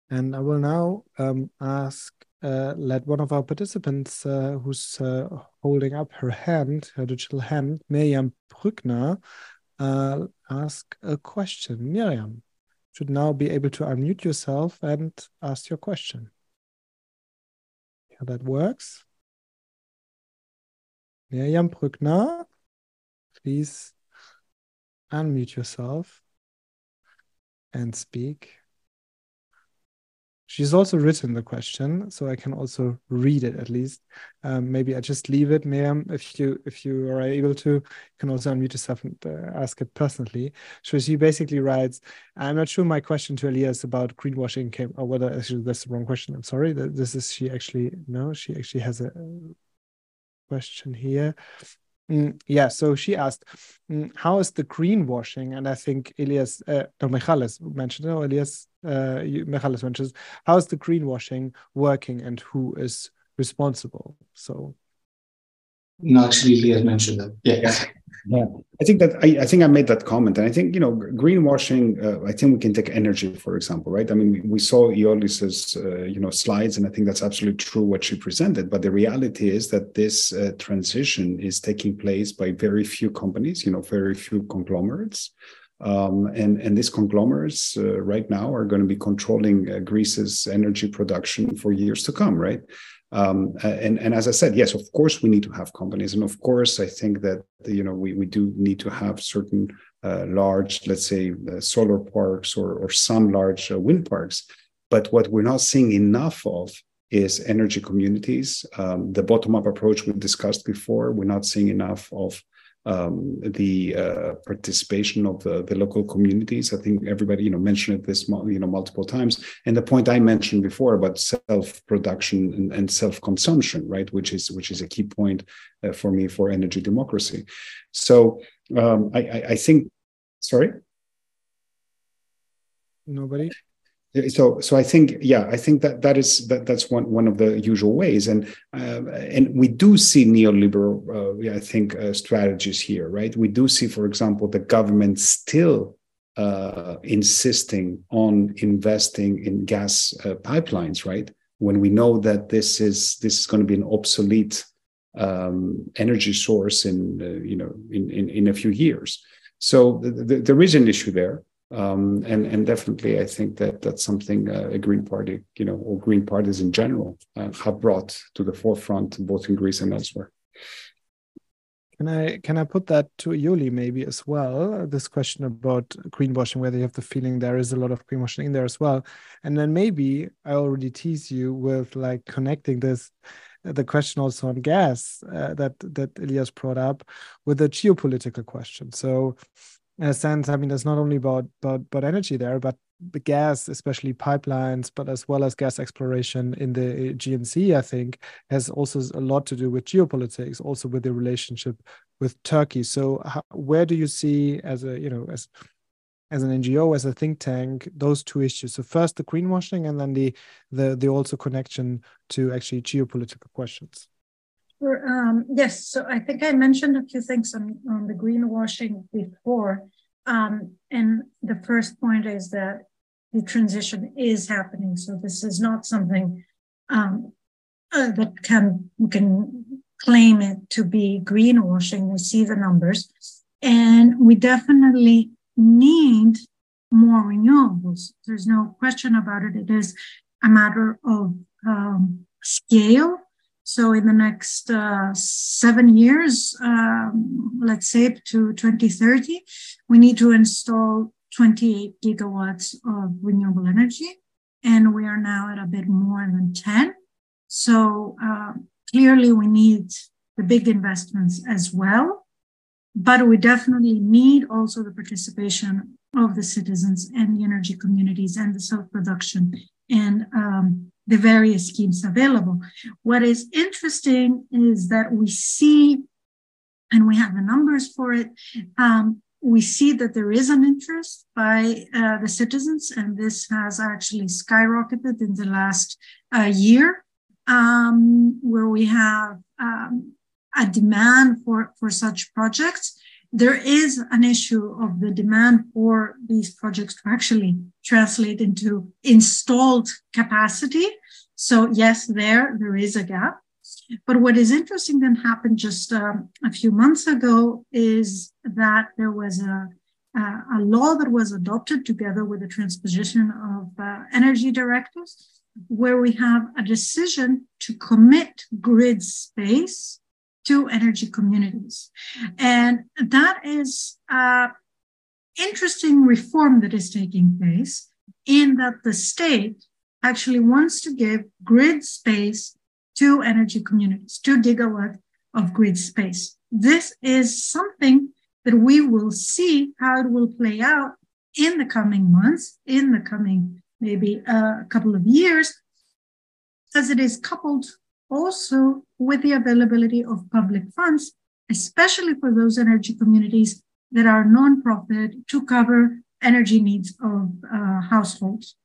And I will now um, ask, uh, let one of our participants uh, who's uh, holding up her hand, her digital hand, Miriam Brückner, uh, ask a question. Miriam should now be able to unmute yourself and ask your question. How that works. Miriam Brückner please unmute yourself and speak. She's also written the question, so I can also read it at least. Um, maybe I just leave it, Miriam. If you if you are able to, you can also unmute yourself and uh, ask it personally. So she basically writes, "I'm not sure my question to Elias about greenwashing came, or whether actually that's the wrong question. I'm sorry. This is she actually no, she actually has a question here. Mm, yeah, so she asked, mm, how is the greenwashing? And I think Elias, uh, no, Michalis mentioned, no, Elias, uh, Michalis mentions, how is the greenwashing working and who is responsible? So. No, actually, Elias mentioned that. Yeah. Yeah, I think that I, I, think I made that comment, and I think you know greenwashing. Uh, I think we can take energy for example, right? I mean, we, we saw Iolis's uh, you know slides, and I think that's absolutely true what she presented. But the reality is that this uh, transition is taking place by very few companies, you know, very few conglomerates. Um, and and these conglomerates uh, right now are going to be controlling uh, Greece's energy production for years to come, right? Um, and, and as I said, yes, of course we need to have companies, and of course I think that you know we, we do need to have certain uh, large, let's say, uh, solar parks or or some large uh, wind parks. But what we're not seeing enough of is energy communities. Um, the bottom up approach we discussed before, we're not seeing enough of um, the uh, participation of the, the local communities. I think everybody, you know, mentioned this, you know, multiple times. And the point I mentioned before about self-production and, and self-consumption, right, which is which is a key point uh, for me for energy democracy. So um, I, I, I think, sorry. Nobody so so i think yeah i think that that is that that's one one of the usual ways. And uh, and we do see neoliberal uh, i think uh, strategies here right? We do see for example the government still uh, insisting on investing in gas uh, pipelines right? When we know that this is this is going to be an obsolete um, energy source in uh, you know in, in in a few years. So th- th- there is an issue there um, and and definitely I think that that's something uh, a Green Party, you know, or Green parties in general uh, have brought to the forefront, both in Greece and elsewhere. Can I can I put that to Ioli maybe as well? This question about greenwashing, whether you have the feeling there is a lot of greenwashing in there as well, and then maybe I already tease you with like connecting this the question also on gas uh, that that Elias brought up with the geopolitical question. So in a sense, I mean, it's not only about about, about energy there, but the gas, especially pipelines, but as well as gas exploration in the eh, GNC, I think, has also a lot to do with geopolitics, also with the relationship with Turkey. So, how, where do you see, as a you know, as as an NGO, as a think tank, those two issues? So, first the greenwashing, and then the the the also connection to actually geopolitical questions. Um, yes, so I think I mentioned a few things on, on the greenwashing before. Um, and the first point is that the transition is happening. So this is not something um, uh, that can can claim it to be greenwashing. We see the numbers, and we definitely need more renewables. There's no question about it. It is a matter of um, scale so in the next uh, seven years, um, let's say to 2030, we need to install 28 gigawatts of renewable energy. And we are now at a bit more than 10. So uh, clearly we need the big investments as well. But we definitely need also the participation of the citizens and the energy communities and the self-production and um, the various schemes available. What is interesting is that we see, and we have the numbers for it, um, we see that there is an interest by uh, the citizens, and this has actually skyrocketed in the last uh, year, um, where we have um, a demand for, for such projects there is an issue of the demand for these projects to actually translate into installed capacity. So yes, there, there is a gap. But what is interesting then happened just um, a few months ago is that there was a, a law that was adopted together with the transposition of uh, energy directives, where we have a decision to commit grid space to energy communities. And that is an interesting reform that is taking place in that the state actually wants to give grid space to energy communities, two gigawatt of grid space. This is something that we will see how it will play out in the coming months, in the coming maybe uh, a couple of years, as it is coupled also with the availability of public funds, especially for those energy communities that are nonprofit to cover energy needs of uh, households.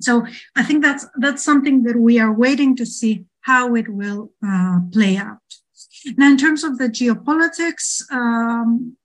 So I think that's that's something that we are waiting to see how it will uh, play out. Now, in terms of the geopolitics, um,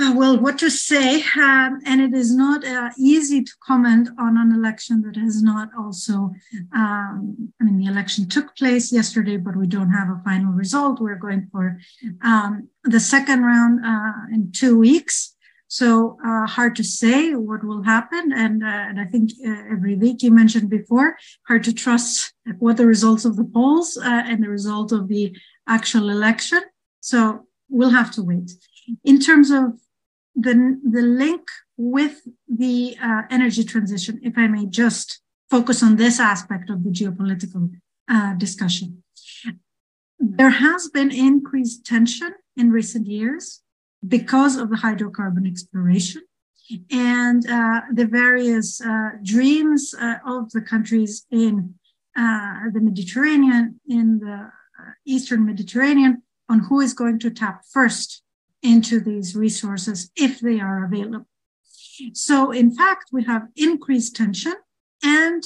uh, well, what to say? Um, and it is not uh, easy to comment on an election that has not also, um, I mean, the election took place yesterday, but we don't have a final result. We're going for um, the second round uh, in two weeks. So uh, hard to say what will happen. And, uh, and I think every uh, you mentioned before, hard to trust what the results of the polls and the result of the actual election. So we'll have to wait. In terms of the, the link with the uh, energy transition, if I may just focus on this aspect of the geopolitical uh, discussion. There has been increased tension in recent years because of the hydrocarbon exploration and uh, the various uh, dreams uh, of the countries in uh, the Mediterranean, in the Eastern Mediterranean, on who is going to tap first into these resources if they are available. So, in fact, we have increased tension and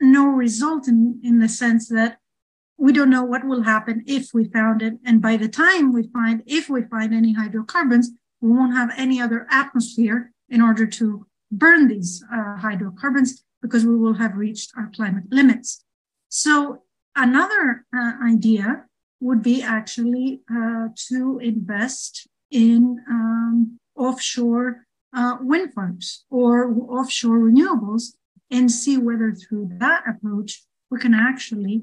no result in, in the sense that we don't know what will happen if we found it. And by the time we find, if we find any hydrocarbons, we won't have any other atmosphere in order to burn these uh, hydrocarbons because we will have reached our climate limits. So another uh, idea would be actually uh, to invest in um, offshore uh, wind farms or offshore renewables and see whether through that approach we can actually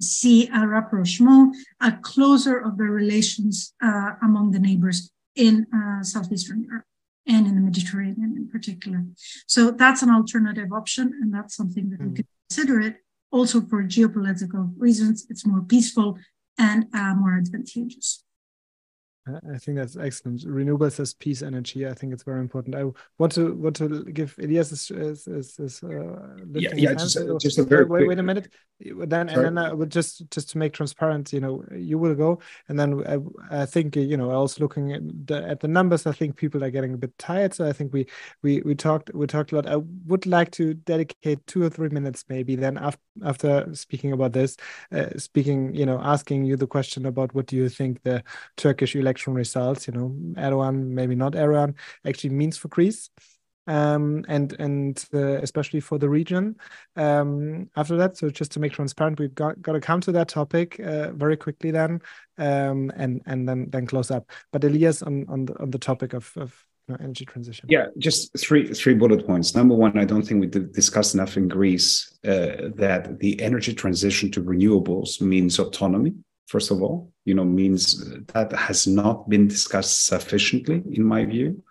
see a rapprochement, a closer of the relations uh, among the neighbors in uh, southeastern Europe and in the Mediterranean in particular. So that's an alternative option, and that's something that mm. we could consider it. Also, for geopolitical reasons, it's more peaceful and uh, more advantageous. I think that's excellent. Renewables as peace energy. I think it's very important. I want to want to give Elias is, is, is, uh, yeah, yeah. Just, just, a very wait, wait a minute. Then Sorry. and then I would just just to make transparent. You know, you will go, and then I, I think you know. I was looking at the, at the numbers. I think people are getting a bit tired. So I think we we we talked we talked a lot. I would like to dedicate two or three minutes maybe. Then after after speaking about this, uh, speaking you know, asking you the question about what do you think the Turkish election election results, you know, Erdogan, maybe not Erdogan, actually means for Greece. Um, and and uh, especially for the region. Um, after that, so just to make transparent, we've got, got to come to that topic uh, very quickly then, um, and and then then close up. But Elias, on on the on the topic of, of energy transition. Yeah, just three three bullet points. Number one, I don't think we discussed enough in Greece uh, that the energy transition to renewables means autonomy first of all, you know, means that has not been discussed sufficiently, in my view.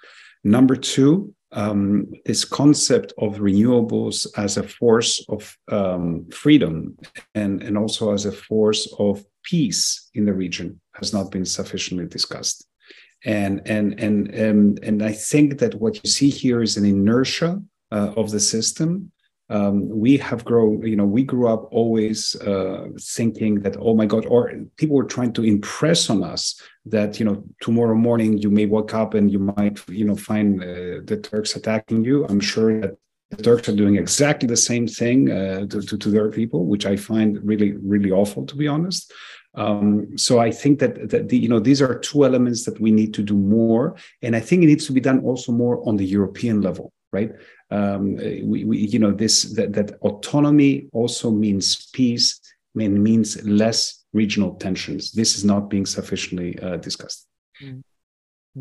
Number two, um, this concept of renewables as a force of um, freedom and, and also as a force of peace in the region has not been sufficiently discussed. And, and, and, and, and I think that what you see here is an inertia uh, of the system um, we have grown you know we grew up always uh, thinking that oh my god or people were trying to impress on us that you know tomorrow morning you may wake up and you might you know find uh, the turks attacking you. I'm sure that the turks are doing exactly the same thing uh, to, to, to, their people which i find really really awful to be honest. Um, so I think that, that the, you know these are two elements that we need to do more, and I think it needs to be done also more on the European level, right? Um, we, we, you know this that, that autonomy also means peace and means less regional tensions. This is not being sufficiently uh, discussed. Mm.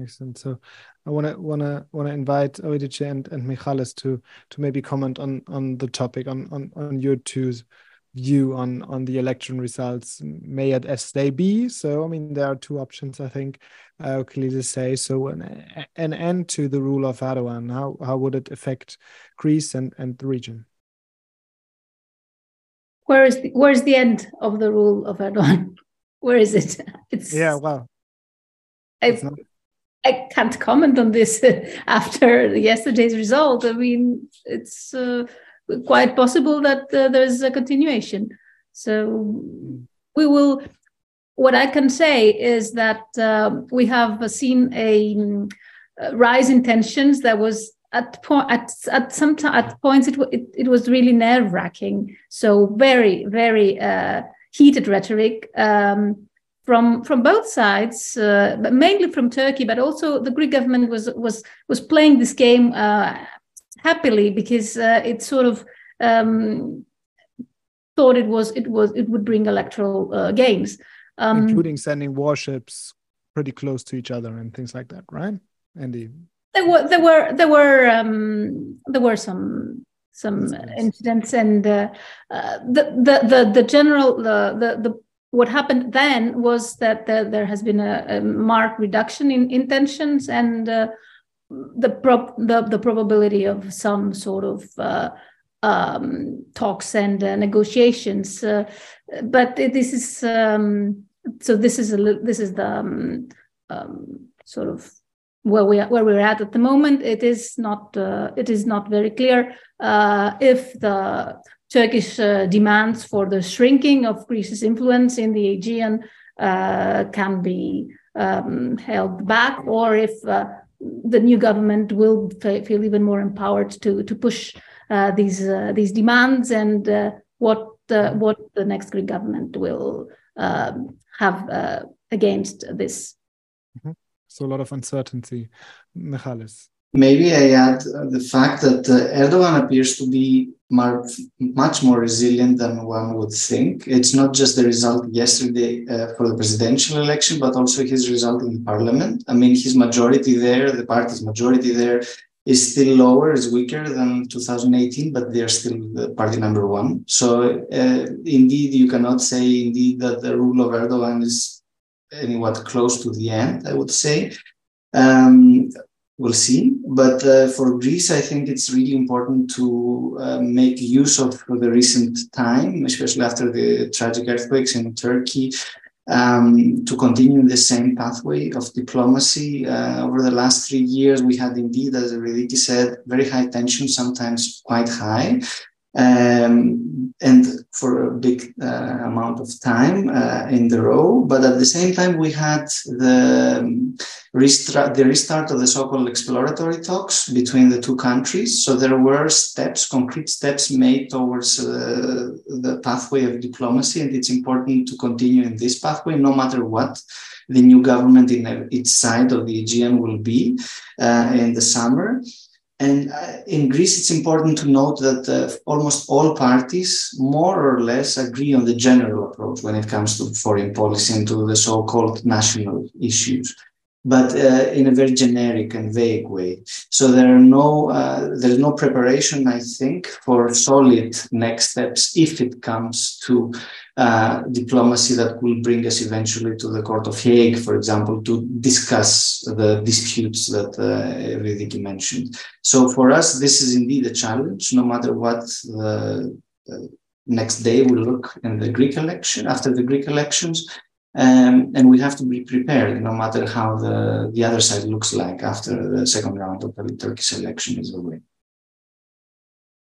excellent so i want to want to want to invite Eurydice and, and Michalis to to maybe comment on on the topic on on, on your two view on on the election results may it as they be. So i mean there are two options i think uh, clearly say. So an, an end to the rule of erdogan. How how would it affect greece and and the region? Where is the, where is the end of the rule of erdogan? Where is it? It's yeah well I, not... I can't comment on this after yesterday's result. I mean it's uh, quite possible that uh, there's a continuation. So we will. What I can say is that uh, we have seen a, a, rise in tensions that was at point at at some t- at points it, it, it was really nerve wracking. So very very uh, heated rhetoric. Um, from from both sides, uh, but mainly from Turkey, but also the Greek government was was was playing this game uh, happily because uh, it sort of um, thought it was it was it would bring electoral uh, gains, um, including sending warships pretty close to each other and things like that, right, Andy? There were there were there were um, there were some some nice. incidents and uh, uh, the, the the the general the the the what happened then was that the, there has been a, a, marked reduction in, in tensions and uh, the, prop, the the probability of some sort of uh, um, talks and uh, negotiations. Uh, but this is um, so. This is a this is the um, um, sort of where we are, where we're at at the moment. It is not uh, it is not very clear uh, if the Turkish uh, demands for the shrinking of Greece's influence in the Aegean can be um, held back, or if the new government will feel even more empowered to to push uh, these uh, these demands and uh, what the what the next Greek government will um, have against this. Mm-hmm. So a lot of uncertainty, Michalis. Maybe I add the fact that uh, Erdogan appears to be much more resilient than one would think. It's not just the result yesterday uh, for the presidential election, but also his result in parliament. I mean, his majority there, the party's majority there, is still lower, is weaker than 2018, but they're still the party number one. So uh, indeed, you cannot say indeed that the rule of Erdogan is anywhat close to the end. I would say. Um, we'll see. But uh, for Greece, I think it's really important to uh, make use of the recent time, especially after the tragic earthquakes in Turkey, um, to continue the same pathway of diplomacy. Uh, over the last three years, we had indeed, as Eurydice said, very high tension, sometimes quite high. Um, and for a big uh, amount of time uh, in the row. But at the same time, we had the, um, restart, the restart of the so-called exploratory talks between the two countries. So there were steps, concrete steps made towards uh, the pathway of diplomacy, and it's important to continue in this pathway, no matter what the new government in its side of the Aegean will be uh, in the summer. And uh, in Greece, it's important to note that uh, almost all parties more or less agree on the general approach when it comes to foreign policy and to the so called national issues but uh, in a very generic and vague way. So there are no uh, there's no preparation, I think, for solid next steps if it comes to uh, diplomacy that will bring us eventually to the Court of Hague, for example, to discuss the disputes that uh, mentioned. So for us, this is indeed a challenge, no matter what the next day will look in the Greek election after the Greek elections um, and we have to be prepared, no matter how the, the other side looks like after the second round of the Turkish election is over.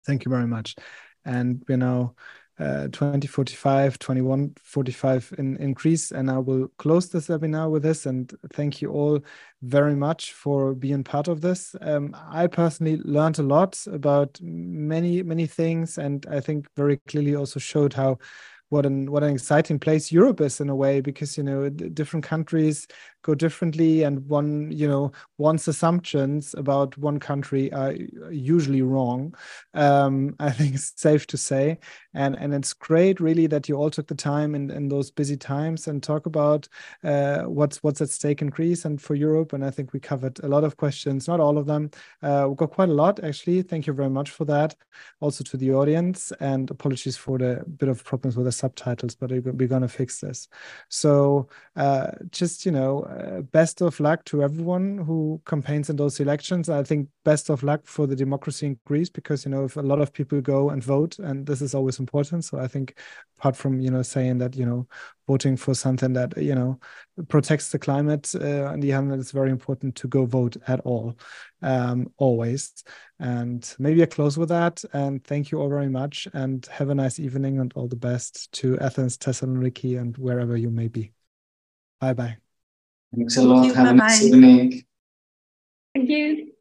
Thank you very much. And we're now uh, 2045, 2145 in increase. And I will close this webinar with this. And thank you all very much for being part of this. Um, I personally learned a lot about many, many things. And I think very clearly also showed how what an what an exciting place Europe is in a way because you know different countries go differently and one you know one's assumptions about one country are usually wrong. Um, i think it's safe to say. And and it's great really that you all took the time in, in those busy times and talk about uh, what's what's at stake in greece and for europe. And i think we covered a lot of questions not all of them. Uh, we got quite a lot actually. Thank you very much for that. Also to the audience and apologies for the bit of problems with the subtitles but we're going to fix this. So uh, just you know uh, best of luck to everyone who campaigns in those elections. I think best of luck for the democracy in Greece because you know if a lot of people go and vote, and this is always important. So I think apart from you know saying that you know voting for something that you know protects the climate, uh, on the other it's very important to go vote at all, um, always. And maybe I close with that. And thank you all very much, and have a nice evening and all the best to Athens, Thessaloniki, and wherever you may be. Bye bye. Thanks a lot. Have a nice evening. Thank you.